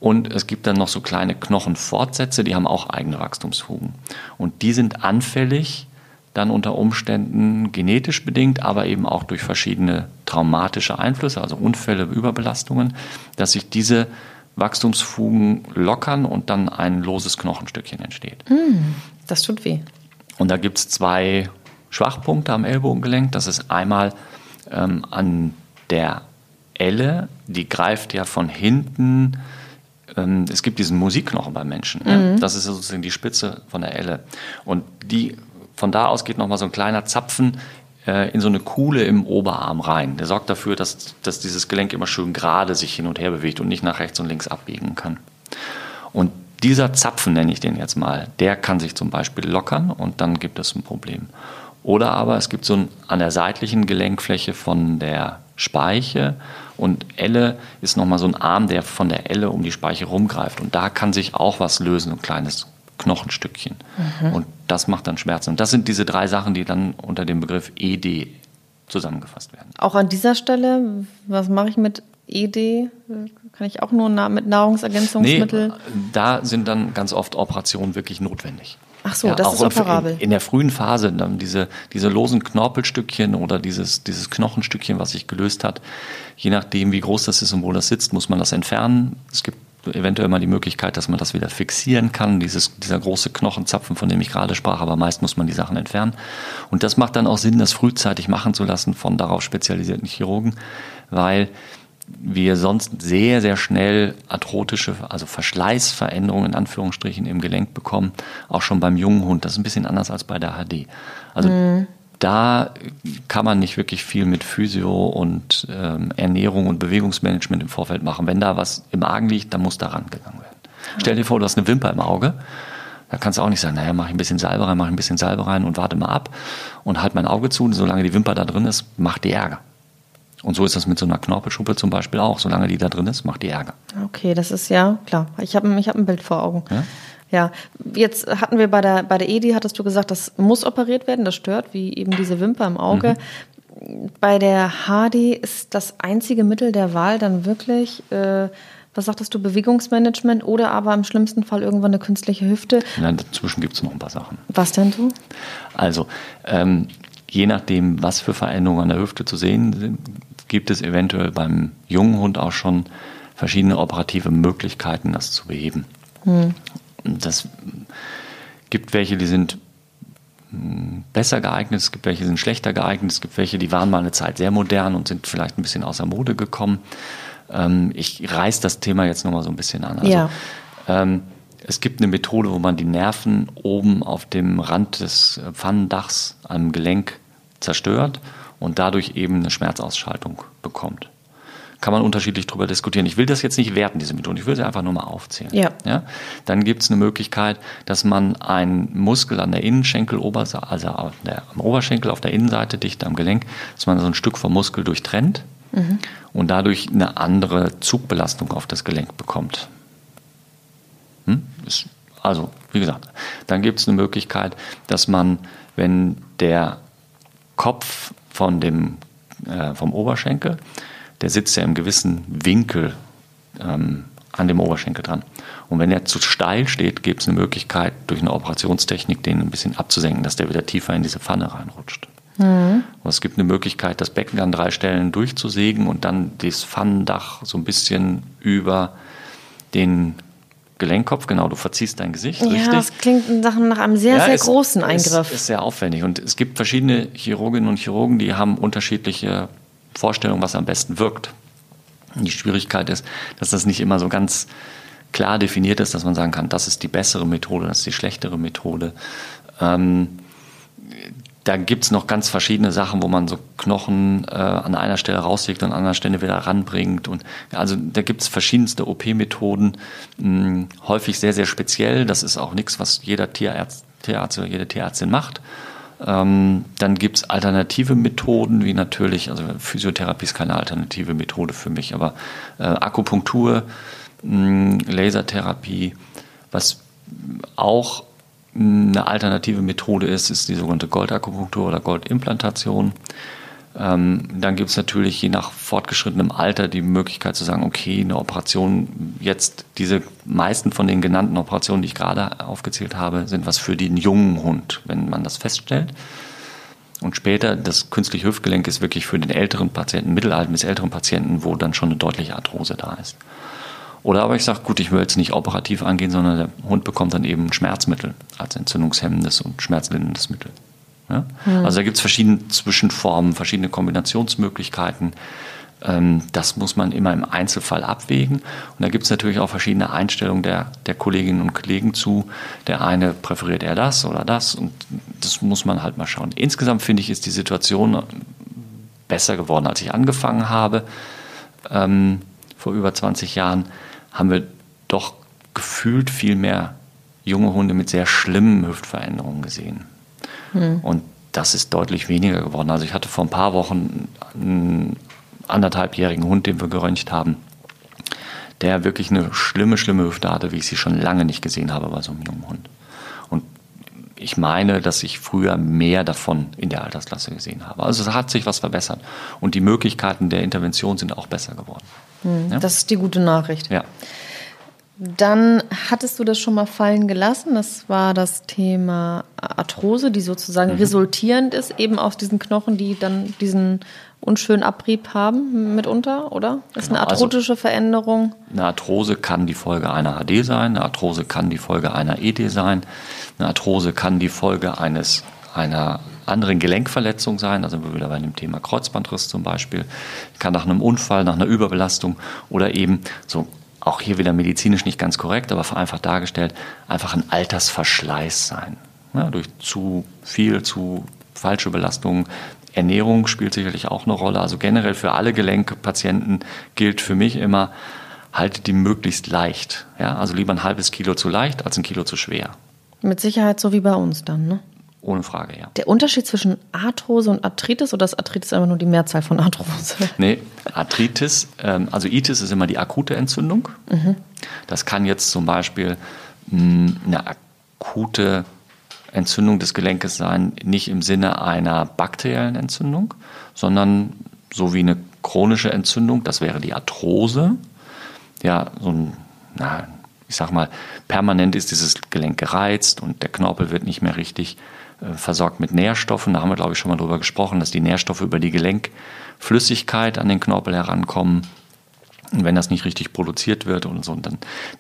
Und es gibt dann noch so kleine Knochenfortsätze, die haben auch eigene Wachstumsfugen. Und die sind anfällig dann unter Umständen genetisch bedingt, aber eben auch durch verschiedene traumatische Einflüsse, also Unfälle, Überbelastungen, dass sich diese Wachstumsfugen lockern und dann ein loses Knochenstückchen entsteht. Das tut weh. Und da gibt es zwei Schwachpunkte am Ellbogengelenk. Das ist einmal ähm, an der Elle, die greift ja von hinten. Ähm, es gibt diesen Musikknochen beim Menschen. Ja? Das ist sozusagen die Spitze von der Elle. Und die, von da aus geht nochmal so ein kleiner Zapfen äh, in so eine Kuhle im Oberarm rein. Der sorgt dafür, dass, dass dieses Gelenk immer schön gerade sich hin und her bewegt und nicht nach rechts und links abbiegen kann. Und dieser Zapfen, nenne ich den jetzt mal, der kann sich zum Beispiel lockern und dann gibt es ein Problem. Oder aber es gibt so ein, an der seitlichen Gelenkfläche von der Speiche und Elle ist nochmal so ein Arm, der von der Elle um die Speiche rumgreift. Und da kann sich auch was lösen, ein kleines Knochenstückchen. Und das macht dann Schmerzen. Und das sind diese drei Sachen, die dann unter dem Begriff ED zusammengefasst werden. Auch an dieser Stelle, was mache ich mit ED? Kann ich auch nur mit Nahrungsergänzungsmittel? Nee, da sind dann ganz oft Operationen wirklich notwendig. Ach so, das ist in- operabel. In, in der frühen Phase dann diese, diese losen Knorpelstückchen oder dieses, dieses Knochenstückchen, was sich gelöst hat, je nachdem, wie groß das ist und wo das sitzt, muss man das entfernen. Es gibt eventuell mal die Möglichkeit, dass man das wieder fixieren kann, dieses, dieser große Knochenzapfen, von dem ich gerade sprach, aber meist muss man die Sachen entfernen. Und das macht dann auch Sinn, das frühzeitig machen zu lassen von darauf spezialisierten Chirurgen, weil wir sonst sehr, sehr schnell arthrotische, also Verschleißveränderungen in Anführungsstrichen im Gelenk bekommen, auch schon beim jungen Hund. Das ist ein bisschen anders als bei der HD. Also da kann man nicht wirklich viel mit Physio und ähm, Ernährung und Bewegungsmanagement im Vorfeld machen. Wenn da was im Argen liegt, dann muss da rangegangen werden. Stell dir vor, du hast eine Wimper im Auge. Da kannst du auch nicht sagen, naja, mach ich ein bisschen Salbe rein, mach ich ein bisschen Salbe rein und warte mal ab und halt mein Auge zu. Und solange die Wimper da drin ist, macht die Ärger. Und so ist das mit so einer Knorpelschuppe zum Beispiel auch. Solange die da drin ist, macht die Ärger. Okay, das ist ja klar. Ich habe ich hab ein Bild vor Augen. Ja? Ja, jetzt hatten wir bei der, bei der EDI, hattest du gesagt, das muss operiert werden, das stört, wie eben diese Wimper im Auge. Mhm. Bei der HD ist das einzige Mittel der Wahl dann wirklich, äh, was sagtest du, Bewegungsmanagement oder aber im schlimmsten Fall irgendwann eine künstliche Hüfte? Nein, dazwischen gibt es noch ein paar Sachen. Was denn so? Also, ähm, je nachdem, was für Veränderungen an der Hüfte zu sehen sind, gibt es eventuell beim jungen Hund auch schon verschiedene operative Möglichkeiten, das zu beheben. Hm. Das gibt welche, die sind hm, besser geeignet, es gibt welche, die sind schlechter geeignet, es gibt welche, die waren mal eine Zeit sehr modern und sind vielleicht ein bisschen außer Mode gekommen. Ähm, ich reiß das Thema jetzt nochmal so ein bisschen an. Also, ja. ähm, es gibt eine Methode, wo man die Nerven oben auf dem Rand des Pfannendachs am Gelenk zerstört und dadurch eben eine Schmerzausschaltung bekommt kann man unterschiedlich darüber diskutieren. Ich will das jetzt nicht werten, diese Methode. Ich will sie einfach nur mal aufzählen. Ja. ja? Dann gibt es eine Möglichkeit, dass man einen Muskel an der Innenschenkeloberseite, also der, am Oberschenkel auf der Innenseite, dicht am Gelenk, dass man so ein Stück vom Muskel durchtrennt mhm. und dadurch eine andere Zugbelastung auf das Gelenk bekommt. Hm? Also, wie gesagt, dann gibt es eine Möglichkeit, dass man, wenn der Kopf von dem, äh, vom Oberschenkel der sitzt ja im gewissen Winkel ähm, an dem Oberschenkel dran. Und wenn er zu steil steht, gibt es eine Möglichkeit, durch eine Operationstechnik den ein bisschen abzusenken, dass der wieder tiefer in diese Pfanne reinrutscht. Mhm. Und es gibt eine Möglichkeit, das Becken an drei Stellen durchzusägen und dann das Pfannendach so ein bisschen über den Gelenkkopf, genau, du verziehst dein Gesicht. Ja, richtig? das klingt nach einem sehr, ja, sehr ist, großen Eingriff. Ist, ist sehr aufwendig. Und es gibt verschiedene Chirurginnen und Chirurgen, die haben unterschiedliche Vorstellung, was am besten wirkt. Die Schwierigkeit ist, dass das nicht immer so ganz klar definiert ist, dass man sagen kann, das ist die bessere Methode, das ist die schlechtere Methode. Ähm, da gibt es noch ganz verschiedene Sachen, wo man so Knochen äh, an einer Stelle rauslegt und an einer Stelle wieder ranbringt. Und also da gibt es verschiedenste OP-Methoden, häufig sehr, sehr speziell. Das ist auch nichts, was jeder Tierarzt, Tierarzt oder jede Tierärztin macht. Ähm, dann gibt es alternative Methoden, wie natürlich, also Physiotherapie ist keine alternative Methode für mich, aber äh, Akupunktur, mh, Lasertherapie, was auch eine alternative Methode ist, ist die sogenannte Goldakupunktur oder Goldimplantation. Ähm, dann gibt es natürlich je nach fortgeschrittenem Alter die Möglichkeit zu sagen, okay, eine Operation jetzt, diese meisten von den genannten Operationen, die ich gerade aufgezählt habe, sind was für den jungen Hund, wenn man das feststellt. Und später, das künstliche Hüftgelenk ist wirklich für den älteren Patienten, mittelalten bis älteren Patienten, wo dann schon eine deutliche Arthrose da ist. Oder aber ich sage, gut, ich will jetzt nicht operativ angehen, sondern der Hund bekommt dann eben Schmerzmittel als entzündungshemmendes und schmerzlinderndes Mittel. Ja? Mhm. Also da gibt es verschiedene Zwischenformen, verschiedene Kombinationsmöglichkeiten. Ähm, das muss man immer im Einzelfall abwägen. Und da gibt es natürlich auch verschiedene Einstellungen der, der Kolleginnen und Kollegen zu. Der eine präferiert eher das oder das und das muss man halt mal schauen. Insgesamt finde ich, ist die Situation besser geworden, als ich angefangen habe. Ähm, vor über 20 Jahren haben wir doch gefühlt viel mehr junge Hunde mit sehr schlimmen Hüftveränderungen gesehen. Mhm. Und das ist deutlich weniger geworden. Also ich hatte vor ein paar Wochen einen anderthalbjährigen Hund, den wir geröntgt haben, der wirklich eine schlimme, schlimme Hüfte hatte, wie ich sie schon lange nicht gesehen habe bei so einem jungen Hund. Und ich meine, dass ich früher mehr davon in der Altersklasse gesehen habe. Also es hat sich was verbessert. Und die Möglichkeiten der Intervention sind auch besser geworden. Mhm, ja? Das ist die gute Nachricht. Ja. Dann hattest du das schon mal fallen gelassen. Das war das Thema Arthrose, die sozusagen mhm. resultierend ist, eben aus diesen Knochen, die dann diesen unschönen Abrieb haben mitunter, oder? Das ist genau, eine also arthrotische also, Veränderung. Eine Arthrose kann die Folge einer HD sein, eine Arthrose kann die Folge einer ED sein, eine Arthrose kann die Folge eines einer anderen Gelenkverletzung sein, also wir wieder bei dem Thema Kreuzbandriss zum Beispiel, kann nach einem Unfall, nach einer Überbelastung oder eben so auch hier wieder medizinisch nicht ganz korrekt, aber vereinfacht dargestellt, einfach ein Altersverschleiß sein. Ja, durch zu viel, zu falsche Belastungen. Ernährung spielt sicherlich auch eine Rolle. Also generell für alle Gelenkpatienten gilt für mich immer, haltet die möglichst leicht. Ja, also lieber ein halbes Kilo zu leicht als ein Kilo zu schwer. Mit Sicherheit so wie bei uns dann, ne? Ohne Frage, ja. Der Unterschied zwischen Arthrose und Arthritis oder ist Arthritis einfach nur die Mehrzahl von Arthrose? *laughs* Nee, Arthritis, ähm, also Itis ist immer die akute Entzündung. Mhm. Das kann jetzt zum Beispiel eine akute Entzündung des Gelenkes sein, nicht im Sinne einer bakteriellen Entzündung, sondern so wie eine chronische Entzündung, das wäre die Arthrose. Ja, so ein, na, ich sag mal, permanent ist dieses Gelenk gereizt und der Knorpel wird nicht mehr richtig versorgt mit Nährstoffen. Da haben wir, glaube ich, schon mal drüber gesprochen, dass die Nährstoffe über die Gelenkflüssigkeit an den Knorpel herankommen. Und wenn das nicht richtig produziert wird und so, und dann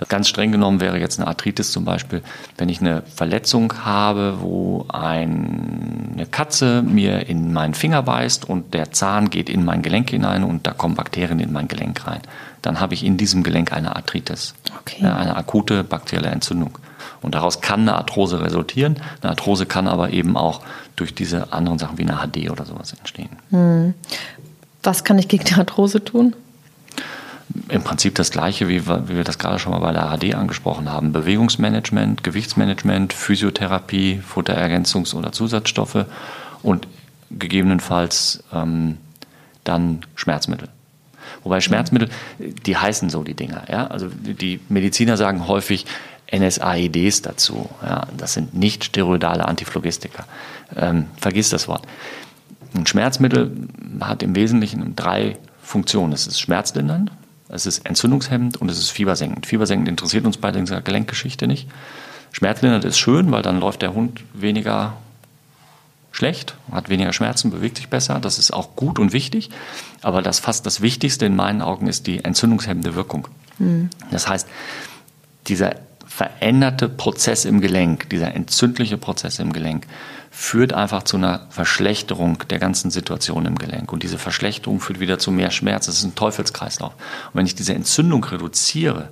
ganz streng genommen wäre jetzt eine Arthritis zum Beispiel, wenn ich eine Verletzung habe, wo ein, eine Katze mir in meinen Finger beißt und der Zahn geht in mein Gelenk hinein und da kommen Bakterien in mein Gelenk rein, dann habe ich in diesem Gelenk eine Arthritis, okay. eine akute bakterielle Entzündung. Und daraus kann eine Arthrose resultieren. Eine Arthrose kann aber eben auch durch diese anderen Sachen wie eine HD oder sowas entstehen. Hm. Was kann ich gegen die Arthrose tun? im Prinzip das Gleiche, wie wir, wie wir das gerade schon mal bei der AD angesprochen haben. Bewegungsmanagement, Gewichtsmanagement, Physiotherapie, Futterergänzungs- oder Zusatzstoffe und gegebenenfalls ähm, dann Schmerzmittel. Wobei Schmerzmittel, die heißen so die Dinger. Ja? Also die Mediziner sagen häufig NSAIDs dazu. Ja? Das sind nicht steroidale Antiphlogistika. Ähm, vergiss das Wort. Ein Schmerzmittel hat im Wesentlichen drei Funktionen. Es ist schmerzlindernd, es ist entzündungshemmend und es ist fiebersenkend. Fiebersenkend interessiert uns bei dieser Gelenkgeschichte nicht. Schmerzlindernd ist schön, weil dann läuft der Hund weniger schlecht, hat weniger Schmerzen, bewegt sich besser. Das ist auch gut und wichtig. Aber das fast das Wichtigste in meinen Augen ist die entzündungshemmende Wirkung. Mhm. Das heißt, dieser veränderte Prozess im Gelenk, dieser entzündliche Prozess im Gelenk, führt einfach zu einer Verschlechterung der ganzen Situation im Gelenk. Und diese Verschlechterung führt wieder zu mehr Schmerz. Das ist ein Teufelskreislauf. Und wenn ich diese Entzündung reduziere,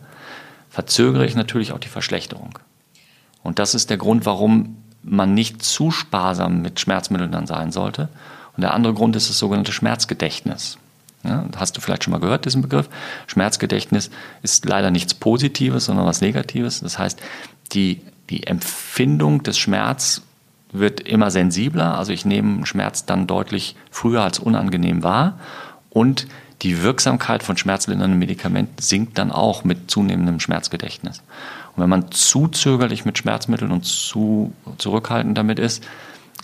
verzögere ich natürlich auch die Verschlechterung. Und das ist der Grund, warum man nicht zu sparsam mit Schmerzmitteln dann sein sollte. Und der andere Grund ist das sogenannte Schmerzgedächtnis. Ja, hast du vielleicht schon mal gehört, diesen Begriff? Schmerzgedächtnis ist leider nichts Positives, sondern was Negatives. Das heißt, die, die Empfindung des Schmerz wird immer sensibler. Also ich nehme Schmerz dann deutlich früher als unangenehm wahr. Und die Wirksamkeit von schmerzlindernden Medikamenten sinkt dann auch mit zunehmendem Schmerzgedächtnis. Und wenn man zu zögerlich mit Schmerzmitteln und zu zurückhaltend damit ist,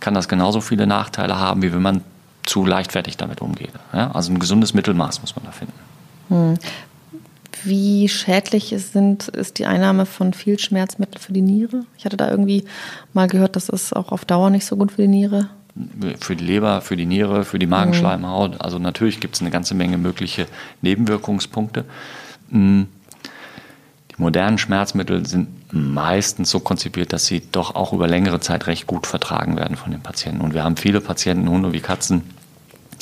kann das genauso viele Nachteile haben, wie wenn man zu leichtfertig damit umgeht. Ja? Also ein gesundes Mittelmaß muss man da finden. Hm. Wie schädlich ist, sind, ist die Einnahme von viel Schmerzmittel für die Niere? Ich hatte da irgendwie mal gehört, das ist auch auf Dauer nicht so gut für die Niere. Für die Leber, für die Niere, für die Magenschleimhaut. Also natürlich gibt es eine ganze Menge mögliche Nebenwirkungspunkte. Hm. Die modernen Schmerzmittel sind meistens so konzipiert, dass sie doch auch über längere Zeit recht gut vertragen werden von den Patienten. Und wir haben viele Patienten, Hunde wie Katzen,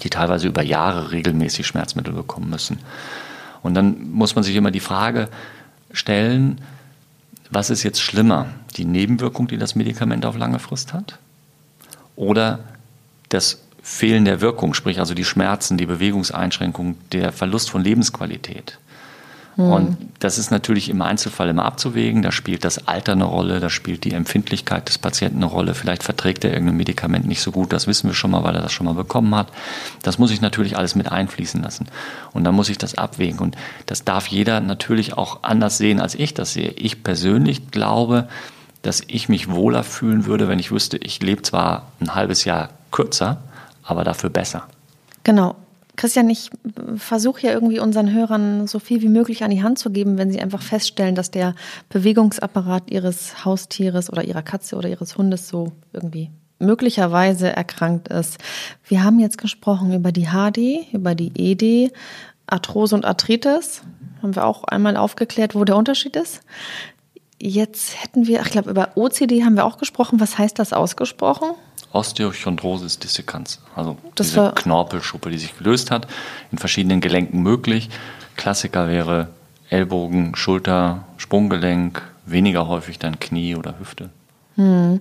die teilweise über Jahre regelmäßig Schmerzmittel bekommen müssen. Und dann muss man sich immer die Frage stellen, was ist jetzt schlimmer? Die Nebenwirkung, die das Medikament auf lange Frist hat? Oder das Fehlen der Wirkung, sprich also die Schmerzen, die Bewegungseinschränkung, der Verlust von Lebensqualität? Mhm. Und das ist natürlich im Einzelfall immer abzuwägen. Da spielt das Alter eine Rolle, da spielt die Empfindlichkeit des Patienten eine Rolle. Vielleicht verträgt er irgendein Medikament nicht so gut, das wissen wir schon mal, weil er das schon mal bekommen hat. Das muss ich natürlich alles mit einfließen lassen. Und dann muss ich das abwägen. Und das darf jeder natürlich auch anders sehen, als ich das sehe. Ich persönlich glaube, dass ich mich wohler fühlen würde, wenn ich wüsste, ich lebe zwar ein halbes Jahr kürzer, aber dafür besser. Genau. Christian, ich versuche ja irgendwie unseren Hörern so viel wie möglich an die Hand zu geben, wenn sie einfach feststellen, dass der Bewegungsapparat ihres Haustieres oder ihrer Katze oder ihres Hundes so irgendwie möglicherweise erkrankt ist. Wir haben jetzt gesprochen über die HD, über die ED, Arthrose und Arthritis. Haben wir auch einmal aufgeklärt, wo der Unterschied ist. Jetzt hätten wir, ich glaube, über OCD haben wir auch gesprochen. Was heißt das ausgesprochen? Osteochondrosis dissecans, also das diese Knorpelschuppe, die sich gelöst hat, in verschiedenen Gelenken möglich. Klassiker wäre Ellbogen, Schulter, Sprunggelenk, weniger häufig dann Knie oder Hüfte. Hm.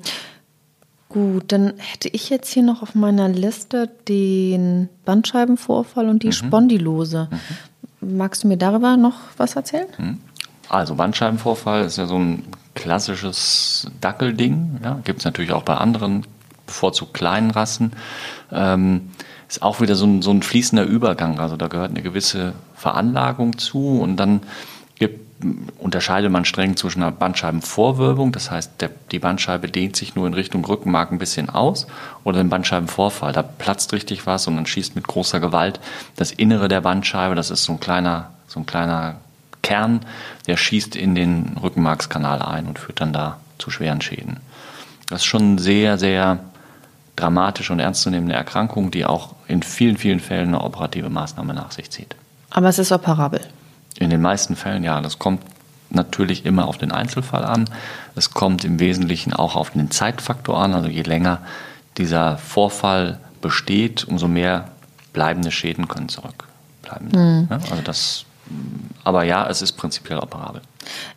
Gut, dann hätte ich jetzt hier noch auf meiner Liste den Bandscheibenvorfall und die mhm. Spondylose. Mhm. Magst du mir darüber noch was erzählen? Mhm. Also Bandscheibenvorfall ist ja so ein klassisches Dackelding. Ja, Gibt es natürlich auch bei anderen bevorzugt kleinen Rassen, ähm, ist auch wieder so ein, so ein fließender Übergang. Also da gehört eine gewisse Veranlagung zu und dann gibt unterscheidet man streng zwischen einer Bandscheibenvorwölbung, das heißt, der, die Bandscheibe dehnt sich nur in Richtung Rückenmark ein bisschen aus, oder den Bandscheibenvorfall. Da platzt richtig was und dann schießt mit großer Gewalt das Innere der Bandscheibe, das ist so ein kleiner, so ein kleiner Kern, der schießt in den Rückenmarkskanal ein und führt dann da zu schweren Schäden. Das ist schon sehr, sehr dramatische und ernstzunehmende Erkrankung, die auch in vielen, vielen Fällen eine operative Maßnahme nach sich zieht. Aber es ist operabel. In den meisten Fällen ja. Das kommt natürlich immer auf den Einzelfall an. Es kommt im Wesentlichen auch auf den Zeitfaktor an. Also je länger dieser Vorfall besteht, umso mehr bleibende Schäden können zurückbleiben. Mhm. Also das, aber ja, es ist prinzipiell operabel.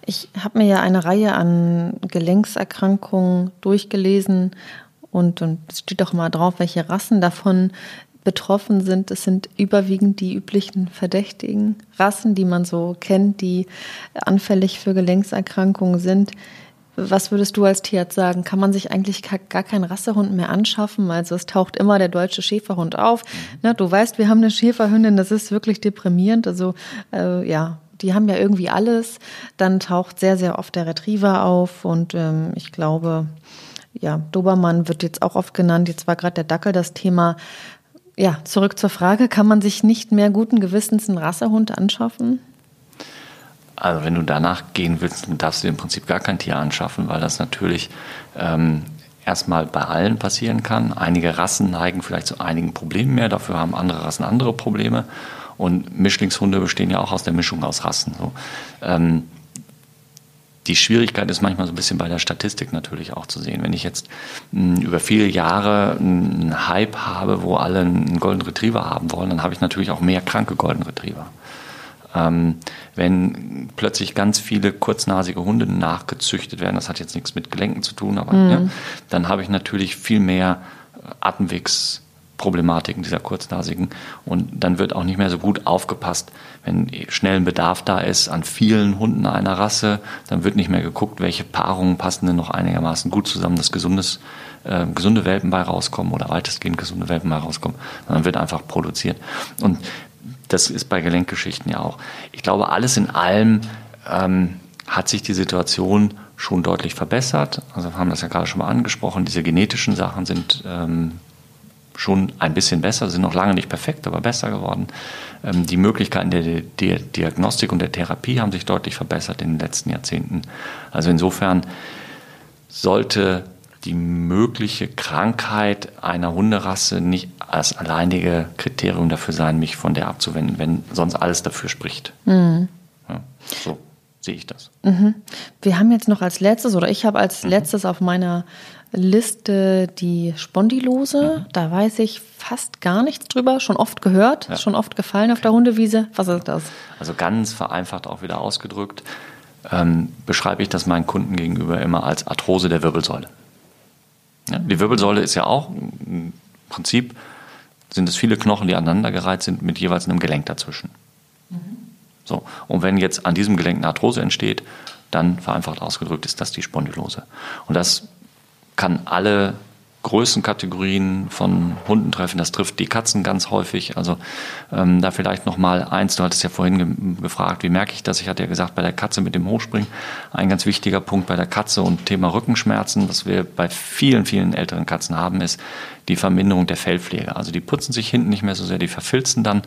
Ich habe mir ja eine Reihe an Gelenkserkrankungen durchgelesen und, und es steht auch mal drauf, welche Rassen davon betroffen sind. Es sind überwiegend die üblichen verdächtigen Rassen, die man so kennt, die anfällig für Gelenkserkrankungen sind. Was würdest du als Tierarzt sagen? Kann man sich eigentlich gar keinen Rassehund mehr anschaffen? Also es taucht immer der deutsche Schäferhund auf. Na, du weißt, wir haben eine Schäferhündin, das ist wirklich deprimierend. Also äh, ja, die haben ja irgendwie alles. Dann taucht sehr, sehr oft der Retriever auf und ähm, ich glaube, ja, Dobermann wird jetzt auch oft genannt. Jetzt war gerade der Dackel das Thema. Ja, zurück zur Frage, kann man sich nicht mehr guten Gewissens einen Rassehund anschaffen? Also wenn du danach gehen willst, darfst du im Prinzip gar kein Tier anschaffen, weil das natürlich ähm, erstmal bei allen passieren kann. Einige Rassen neigen vielleicht zu einigen Problemen mehr, dafür haben andere Rassen andere Probleme. Und Mischlingshunde bestehen ja auch aus der Mischung aus Rassen. So. Ähm, die Schwierigkeit ist manchmal so ein bisschen bei der Statistik natürlich auch zu sehen. Wenn ich jetzt hm, über viele Jahre einen Hype habe, wo alle einen Golden Retriever haben wollen, dann habe ich natürlich auch mehr kranke Golden Retriever. Ähm, wenn plötzlich ganz viele kurznasige Hunde nachgezüchtet werden, das hat jetzt nichts mit Gelenken zu tun, aber mhm. ja, dann habe ich natürlich viel mehr Atemwegs Problematiken dieser kurznasigen. Und dann wird auch nicht mehr so gut aufgepasst, wenn schnell ein Bedarf da ist an vielen Hunden einer Rasse, dann wird nicht mehr geguckt, welche Paarungen passen denn noch einigermaßen gut zusammen, dass gesundes, äh, gesunde Welpen bei rauskommen oder weitestgehend gesunde Welpen bei rauskommen. Dann wird einfach produziert. Und das ist bei Gelenkgeschichten ja auch. Ich glaube, alles in allem ähm, hat sich die Situation schon deutlich verbessert. Also wir haben das ja gerade schon mal angesprochen. Diese genetischen Sachen sind ähm, schon ein bisschen besser, sind noch lange nicht perfekt, aber besser geworden. Ähm, die Möglichkeiten der, Diagnostik und der Therapie haben sich deutlich verbessert in den letzten Jahrzehnten. Also insofern sollte die mögliche Krankheit einer Hunderasse nicht als alleinige Kriterium dafür sein, mich von der abzuwenden, wenn sonst alles dafür spricht. Mhm. Ja, so sehe ich das. Mhm. Wir haben jetzt noch als letztes, oder ich habe als mhm. letztes auf meiner Liste die Spondylose. Mhm. Da weiß ich fast gar nichts drüber. Schon oft gehört, ja. schon oft gefallen auf der Hundewiese. Was ist das? Also ganz vereinfacht auch wieder ausgedrückt, ähm, beschreibe ich das meinen Kunden gegenüber immer als Arthrose der Wirbelsäule. Ja, die Wirbelsäule ist ja auch im Prinzip sind es viele Knochen, die aneinandergereiht sind mit jeweils einem Gelenk dazwischen. Mhm. So, und wenn jetzt an diesem Gelenk eine Arthrose entsteht, dann vereinfacht ausgedrückt ist das die Spondylose. Und das kann alle Größenkategorien von Hunden treffen. Das trifft die Katzen ganz häufig. Also ähm, da vielleicht noch mal eins. Du hattest ja vorhin ge gefragt, wie merke ich das? Ich hatte ja gesagt, bei der Katze mit dem Hochspringen ein ganz wichtiger Punkt bei der Katze und Thema Rückenschmerzen, was wir bei vielen vielen älteren Katzen haben, ist die Verminderung der Fellpflege. Also die putzen sich hinten nicht mehr so sehr, die verfilzen dann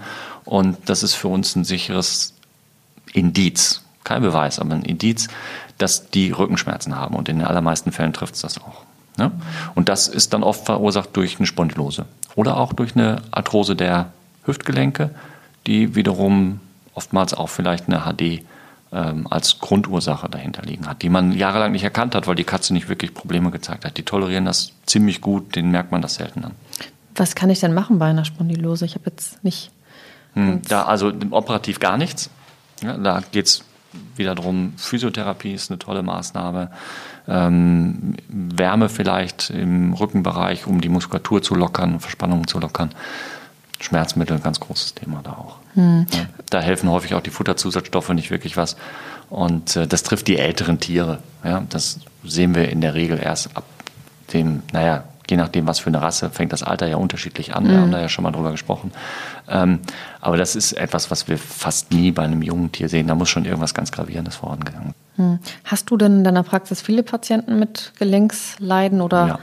und das ist für uns ein sicheres Indiz, kein Beweis, aber ein Indiz, dass die Rückenschmerzen haben und in den allermeisten Fällen trifft es das auch. Ne? Und das ist dann oft verursacht durch eine Spondylose oder auch durch eine Arthrose der Hüftgelenke, die wiederum oftmals auch vielleicht eine HD ähm, als Grundursache dahinter liegen hat, die man jahrelang nicht erkannt hat, weil die Katze nicht wirklich Probleme gezeigt hat. Die tolerieren das ziemlich gut, denen merkt man das selten an. Was kann ich denn machen bei einer Spondylose? Ich habe jetzt nicht. Hm, da also operativ gar nichts. Ja, da geht es wieder darum, Physiotherapie ist eine tolle Maßnahme ähm, Wärme vielleicht im Rückenbereich, um die Muskulatur zu lockern, Verspannungen zu lockern. Schmerzmittel, ganz großes Thema da auch. Hm. Ja, da helfen häufig auch die Futterzusatzstoffe nicht wirklich was. Und äh, das trifft die älteren Tiere. Ja, das sehen wir in der Regel erst ab dem, naja, je nachdem, was für eine Rasse, fängt das Alter ja unterschiedlich an. Mhm. Wir haben da ja schon mal drüber gesprochen. Ähm, aber das ist etwas, was wir fast nie bei einem jungen Tier sehen. Da muss schon irgendwas ganz Gravierendes vorangegangen. Hm. Hast du denn in deiner Praxis viele Patienten mit Gelenksleiden oder? Ja,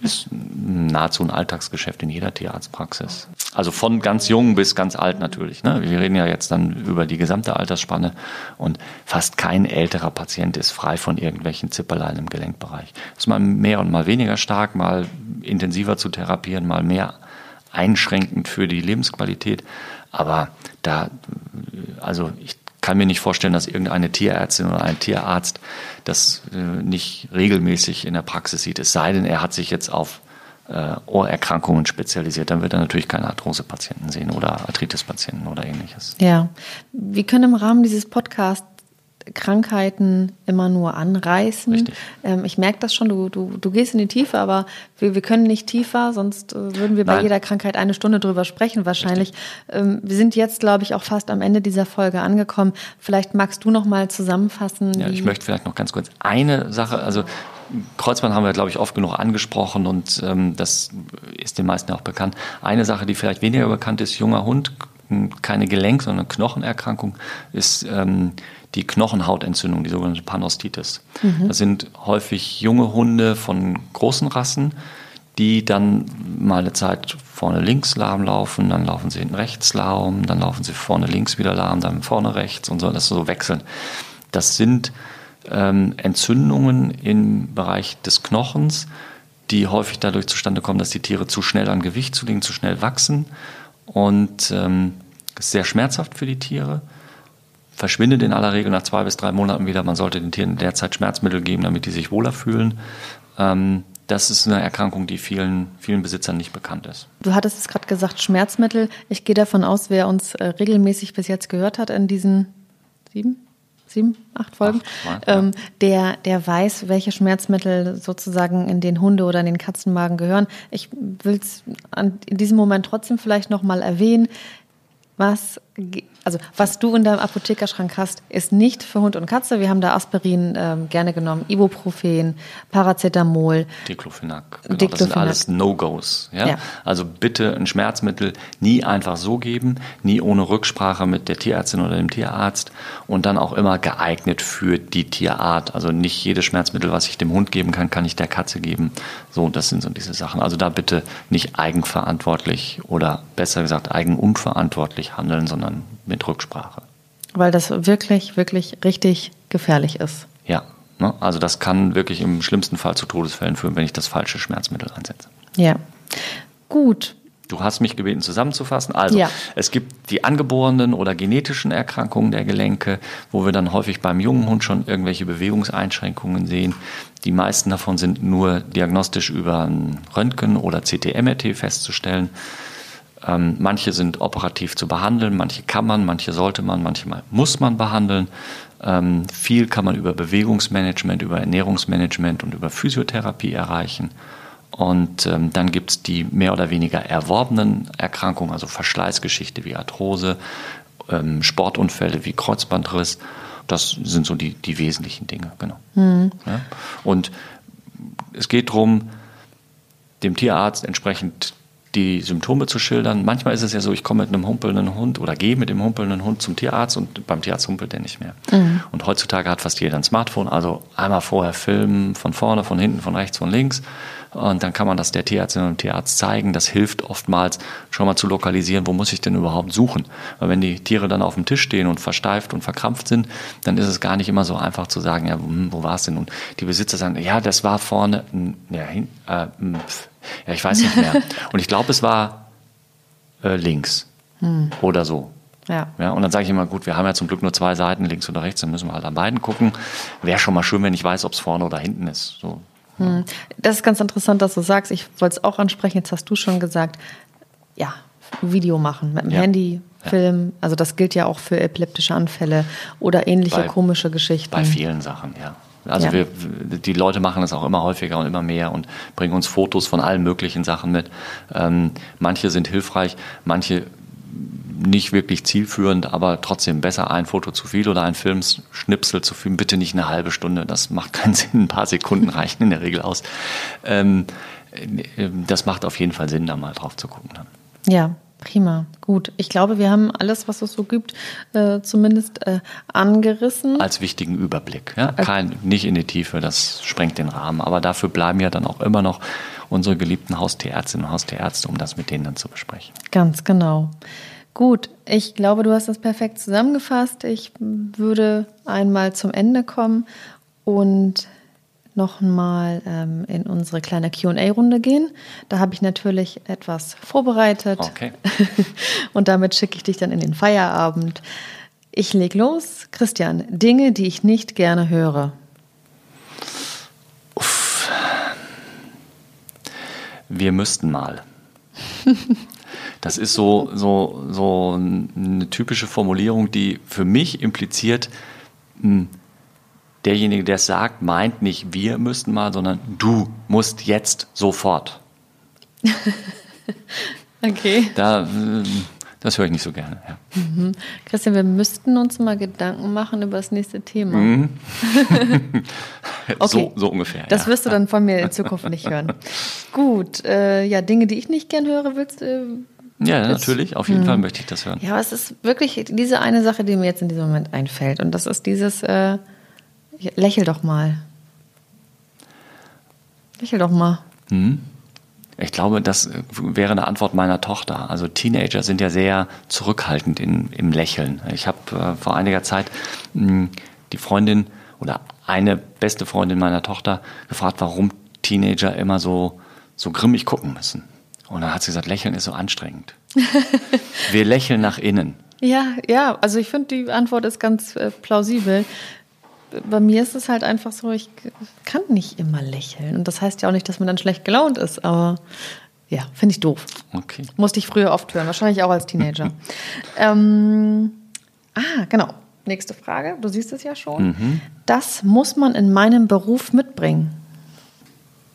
ist nahezu ein Alltagsgeschäft in jeder Tierarztpraxis. Also von ganz jung bis ganz alt natürlich. Ne? Wir reden ja jetzt dann über die gesamte Altersspanne und fast kein älterer Patient ist frei von irgendwelchen Zipperlein im Gelenkbereich. Ist mal mehr und mal weniger stark, mal intensiver zu therapieren, mal mehr einschränkend für die Lebensqualität. Aber da, also ich kann mir nicht vorstellen, dass irgendeine Tierärztin oder ein Tierarzt das äh, nicht regelmäßig in der Praxis sieht. Es sei denn, er hat sich jetzt auf äh, Ohrerkrankungen spezialisiert. Dann wird er natürlich keine Arthrose-Patienten sehen oder Arthritis-Patienten oder ähnliches. Ja, wir können im Rahmen dieses Podcasts Krankheiten immer nur anreißen. Ähm, ich merke das schon, du, du, du gehst in die Tiefe, aber wir, wir können nicht tiefer, sonst äh, würden wir Nein. bei jeder Krankheit eine Stunde drüber sprechen wahrscheinlich. Ähm, wir sind jetzt, glaube ich, auch fast am Ende dieser Folge angekommen. Vielleicht magst du noch mal zusammenfassen. Ja, ich möchte vielleicht noch ganz kurz eine Sache, also Kreuzband haben wir, glaube ich, oft genug angesprochen und ähm, das ist den meisten auch bekannt. Eine Sache, die vielleicht weniger bekannt ist, junger Hund, keine Gelenk-, sondern Knochenerkrankung, ist ähm, die Knochenhautentzündung, die sogenannte Panostitis. Mhm. Das sind häufig junge Hunde von großen Rassen, die dann mal eine Zeit vorne links lahm laufen, dann laufen sie hinten rechts lahm, dann laufen sie vorne links wieder lahm, dann vorne rechts und so, das so wechseln. Das sind ähm, Entzündungen im Bereich des Knochens, die häufig dadurch zustande kommen, dass die Tiere zu schnell an Gewicht zulegen, zu schnell wachsen und ähm, ist sehr schmerzhaft für die Tiere verschwindet in aller Regel nach zwei bis drei Monaten wieder. Man sollte den Tieren derzeit Schmerzmittel geben, damit die sich wohler fühlen. Ähm, das ist eine Erkrankung, die vielen, vielen Besitzern nicht bekannt ist. Du hattest es gerade gesagt, Schmerzmittel. Ich gehe davon aus, wer uns äh, regelmäßig bis jetzt gehört hat in diesen sieben, sieben, acht Folgen, acht, ähm, der, der weiß, welche Schmerzmittel sozusagen in den Hunde- oder in den Katzenmagen gehören. Ich will es in diesem Moment trotzdem vielleicht nochmal erwähnen. Was also was du in deinem Apothekerschrank hast, ist nicht für Hund und Katze. Wir haben da Aspirin ähm, gerne genommen, Ibuprofen, Paracetamol. Diclofenac. Genau, Diclofenac. Das sind alles No-Gos. Ja? ja? Also bitte ein Schmerzmittel nie einfach so geben, nie ohne Rücksprache mit der Tierärztin oder dem Tierarzt und dann auch immer geeignet für die Tierart. Also nicht jedes Schmerzmittel, was ich dem Hund geben kann, kann ich der Katze geben. So, das sind so diese Sachen. Also da bitte nicht eigenverantwortlich oder besser gesagt eigenunverantwortlich handeln, sondern mit Rücksprache. Weil das wirklich, wirklich richtig gefährlich ist. Ja, ne? also das kann wirklich im schlimmsten Fall zu Todesfällen führen, wenn ich das falsche Schmerzmittel einsetze. Ja, gut. Du hast mich gebeten zusammenzufassen. Also ja. es gibt die angeborenen oder genetischen Erkrankungen der Gelenke, wo wir dann häufig beim jungen Hund schon irgendwelche Bewegungseinschränkungen sehen. Die meisten davon sind nur diagnostisch über ein Röntgen oder CT-MRT festzustellen. Ähm, manche sind operativ zu behandeln, manche kann man, manche sollte man, manchmal muss man behandeln. Ähm, viel kann man über Bewegungsmanagement, über Ernährungsmanagement und über Physiotherapie erreichen. Und ähm, dann gibt es die mehr oder weniger erworbenen Erkrankungen, also Verschleißgeschichte wie Arthrose, ähm, Sportunfälle wie Kreuzbandriss. Das sind so die, die wesentlichen Dinge, genau. Mhm. Ja? Und es geht darum, dem Tierarzt entsprechend die Symptome zu schildern. Manchmal ist es ja so, ich komme mit einem humpelnden Hund oder gehe mit dem humpelnden Hund zum Tierarzt und beim Tierarzt humpelt der nicht mehr. Mhm. Und heutzutage hat fast jeder ein Smartphone, also einmal vorher filmen, von vorne, von hinten, von rechts, von links. Und dann kann man das der Tierärztin und dem Tierarzt zeigen. Das hilft oftmals schon mal zu lokalisieren, wo muss ich denn überhaupt suchen. Weil wenn die Tiere dann auf dem Tisch stehen und versteift und verkrampft sind, dann ist es gar nicht immer so einfach zu sagen, ja, hm, wo war es denn? Und die Besitzer sagen, ja, das war vorne, ja, äh, ja, ich weiß nicht mehr. *laughs* und ich glaube, es war äh, links hm. oder so. Ja. ja. Und dann sage ich immer, gut, wir haben ja zum Glück nur zwei Seiten, links oder rechts, dann müssen wir halt an beiden gucken. Wäre schon mal schön, wenn ich weiß, ob es vorne oder hinten ist. So. Hm. Das ist ganz interessant, dass du sagst. Ich wollte es auch ansprechen, jetzt hast du schon gesagt, ja, Video machen mit dem ja. Handy, Film. Also das gilt ja auch für epileptische Anfälle oder ähnliche bei, komische Geschichten. Bei vielen Sachen, ja. Also ja. wir, die Leute machen das auch immer häufiger und immer mehr und bringen uns Fotos von allen möglichen Sachen mit. Ähm, manche sind hilfreich, manche nicht wirklich zielführend, aber trotzdem besser ein Foto zu viel oder ein Filmschnipsel zu viel. Bitte nicht eine halbe Stunde, das macht keinen *laughs* Sinn. Ein paar Sekunden reichen in der Regel aus. Ähm, äh, das macht auf jeden Fall Sinn, da mal drauf zu gucken. Dann. Ja, prima. Gut. Ich glaube, wir haben alles, was es so gibt, äh, zumindest äh, angerissen. Als wichtigen Überblick. Ja? Kein, nicht in die Tiefe, das sprengt den Rahmen. Aber dafür bleiben ja dann auch immer noch unsere geliebten Haustierärztinnen und Haustierärzte, um das mit denen dann zu besprechen. Ganz genau. Gut, ich glaube, du hast das perfekt zusammengefasst. Ich würde einmal zum Ende kommen und nochmal ähm, in unsere kleine QA-Runde gehen. Da habe ich natürlich etwas vorbereitet. Okay. *laughs* und damit schicke ich dich dann in den Feierabend. Ich leg los. Christian, Dinge, die ich nicht gerne höre. Uff. Wir müssten mal. *laughs* Das ist so, so, so eine typische Formulierung, die für mich impliziert, hm, derjenige, der es sagt, meint nicht, wir müssten mal, sondern du musst jetzt sofort. *laughs* okay. Da, hm, das höre ich nicht so gerne. Ja. Mhm. Christian, wir müssten uns mal Gedanken machen über das nächste Thema. Mhm. *laughs* okay. so, so, ungefähr. Das ja. wirst du dann von mir in Zukunft nicht hören. *laughs* Gut, äh, ja, Dinge, die ich nicht gern höre, willst du. Äh, ja, natürlich, auf jeden mh. Fall möchte ich das hören. Ja, aber es ist wirklich diese eine Sache, die mir jetzt in diesem Moment einfällt. Und das ist dieses, äh, lächel doch mal. Lächel doch mal. Mhm. Ich glaube, das wäre eine Antwort meiner Tochter. Also Teenager sind ja sehr zurückhaltend in, im Lächeln. Ich habe äh, vor einiger Zeit mh, hm, die Freundin oder eine beste Freundin meiner Tochter gefragt, warum Teenager immer so, so grimmig gucken müssen. Und dann hat sie gesagt, Lächeln ist so anstrengend. *laughs* Wir lächeln nach innen. Ja, ja, also ich finde, die Antwort ist ganz äh, plausibel. Bei mir ist es halt einfach so, ich kann nicht immer lächeln. Und das heißt ja auch nicht, dass man dann schlecht gelaunt ist, aber ja, finde ich doof. Okay. Musste ich früher oft hören, wahrscheinlich auch als Teenager. *laughs* ähm, ah, genau. Nächste Frage. Du siehst es ja schon. Mhm. Das muss man in meinem Beruf mitbringen.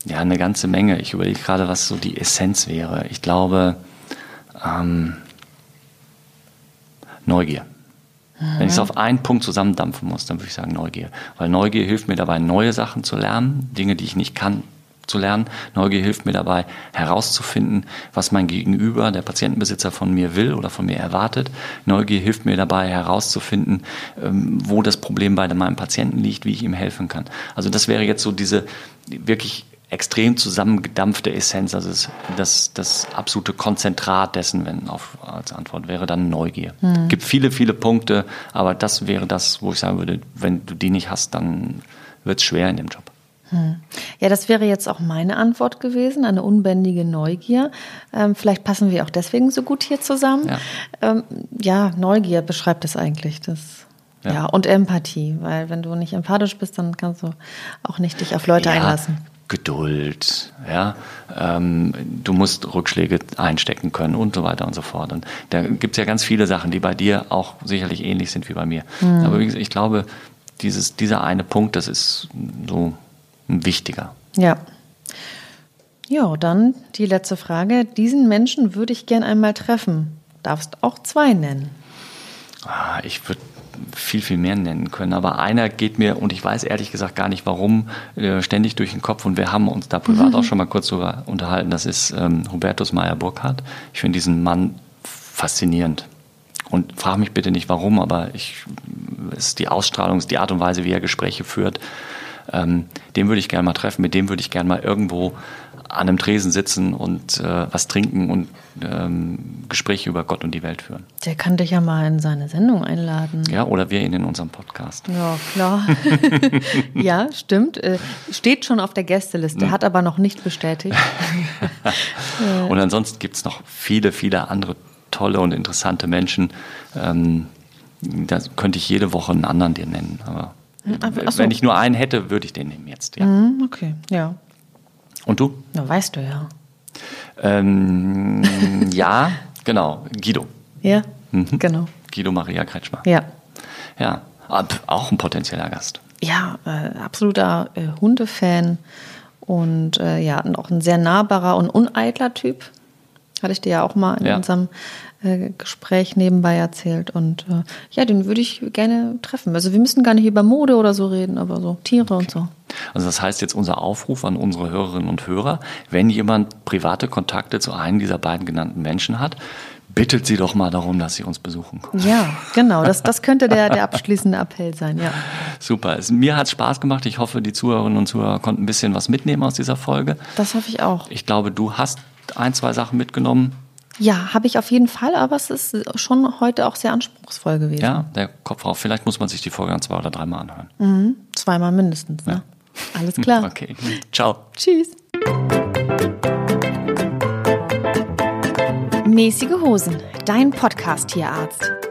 Ja, eine ganze Menge. Ich überlege gerade, was so die Essenz wäre. Ich glaube, ähm, Neugier. Mhm. Wenn ich es auf einen Punkt zusammendampfen muss, dann würde ich sagen Neugier. Weil Neugier hilft mir dabei, neue Sachen zu lernen, Dinge, die ich nicht kann, zu lernen. Neugier hilft mir dabei, herauszufinden, was mein Gegenüber, der Patientenbesitzer von mir will oder von mir erwartet. Neugier hilft mir dabei, herauszufinden, ähm, wo das Problem bei meinem Patienten liegt, wie ich ihm helfen kann. Also das wäre jetzt so diese wirklich extrem zusammengedampfte Essenz, also das, das, das absolute Konzentrat dessen, wenn auf, als Antwort wäre dann Neugier. Es hm. gibt viele, viele Punkte, aber das wäre das, wo ich sagen würde, wenn du die nicht hast, dann wird es schwer in dem Job. Hm. Ja, das wäre jetzt auch meine Antwort gewesen, eine unbändige Neugier. Ähm, vielleicht passen wir auch deswegen so gut hier zusammen. Ja, ähm, ja Neugier beschreibt es eigentlich. Das ja. ja. und Empathie, weil wenn du nicht empathisch bist, dann kannst du auch nicht dich auf Leute ja, einlassen. Geduld, ja, ähm, du musst Rückschläge einstecken können und so weiter und so fort. Und da gibt es ja ganz viele Sachen, die bei dir auch sicherlich ähnlich sind wie bei mir. Mhm. Aber wie gesagt, ich glaube, dieses, dieser eine Punkt, das ist so ein wichtiger. Ja. Ja, dann die letzte Frage. Diesen Menschen würde ich gern einmal treffen. Darfst auch zwei nennen. Ah, ich würde viel, viel mehr nennen können. Aber einer geht mir, und ich weiß ehrlich gesagt gar nicht warum, äh, ständig durch den Kopf. Und wir haben uns da privat mhm. *laughs* auch schon mal kurz darüber unterhalten. Das ist ähm, Hubertus Meyer-Burkhardt. Ich finde diesen Mann faszinierend. Und frage mich bitte nicht warum, aber ich, es ist die Ausstrahlung, es ist die Art und Weise, wie er Gespräche führt. Ähm, den würde ich gerne mal treffen, mit dem würde ich gerne mal irgendwo an einem Tresen sitzen und äh, was trinken und ähm, Gespräche über Gott und die Welt führen. Der kann dich ja mal in seine Sendung einladen. Ja, oder wir ihn in unserem Podcast. Ja, klar. *laughs* ja, stimmt. Äh, steht schon auf der Gästeliste, hat aber noch nicht bestätigt. *laughs* und ansonsten gibt es noch viele, viele andere tolle und interessante Menschen. Ähm, da könnte ich jede Woche einen anderen dir nennen. Aber so. wenn ich nur einen hätte, würde ich den nehmen jetzt. Ja. Mhm, okay, ja. Und du? Na, weißt du ja. Ähm, *laughs* ja, genau. Guido. Ja, mhm. genau. Guido Maria Kretschmer. Ja. Ja, auch ein potenzieller Gast. Ja, äh, absoluter äh, Hundefan und äh, ja, auch ein sehr nahbarer und uneitler Typ. Hatte ich dir ja auch mal in ja. unserem äh, Gespräch nebenbei erzählt. Und äh, ja, den würde ich gerne treffen. Also wir müssen gar nicht über Mode oder so reden, aber so Tiere okay. und so. Also das heißt jetzt unser Aufruf an unsere Hörerinnen und Hörer, wenn jemand private Kontakte zu einem dieser beiden genannten Menschen hat, bittet sie doch mal darum, dass sie uns besuchen kommen. Ja, genau. Das, das könnte der, der *laughs* abschließende Appell sein, ja. Super. Es, mir hat es Spaß gemacht. Ich hoffe, die Zuhörerinnen und Zuhörer konnten ein bisschen was mitnehmen aus dieser Folge. Das hoffe ich auch. Ich glaube, du hast ein, zwei Sachen mitgenommen. Ja, habe ich auf jeden Fall, aber es ist schon heute auch sehr anspruchsvoll gewesen. Ja, der Kopf auf. Vielleicht muss man sich die Folge dann zwei oder dreimal anhören. Mhm. Zweimal mindestens, ne? Ja. Alles klar. *laughs* Okay. Ciao. Tschüss. Mäßige Hosen, dein Podcast-Tierarzt.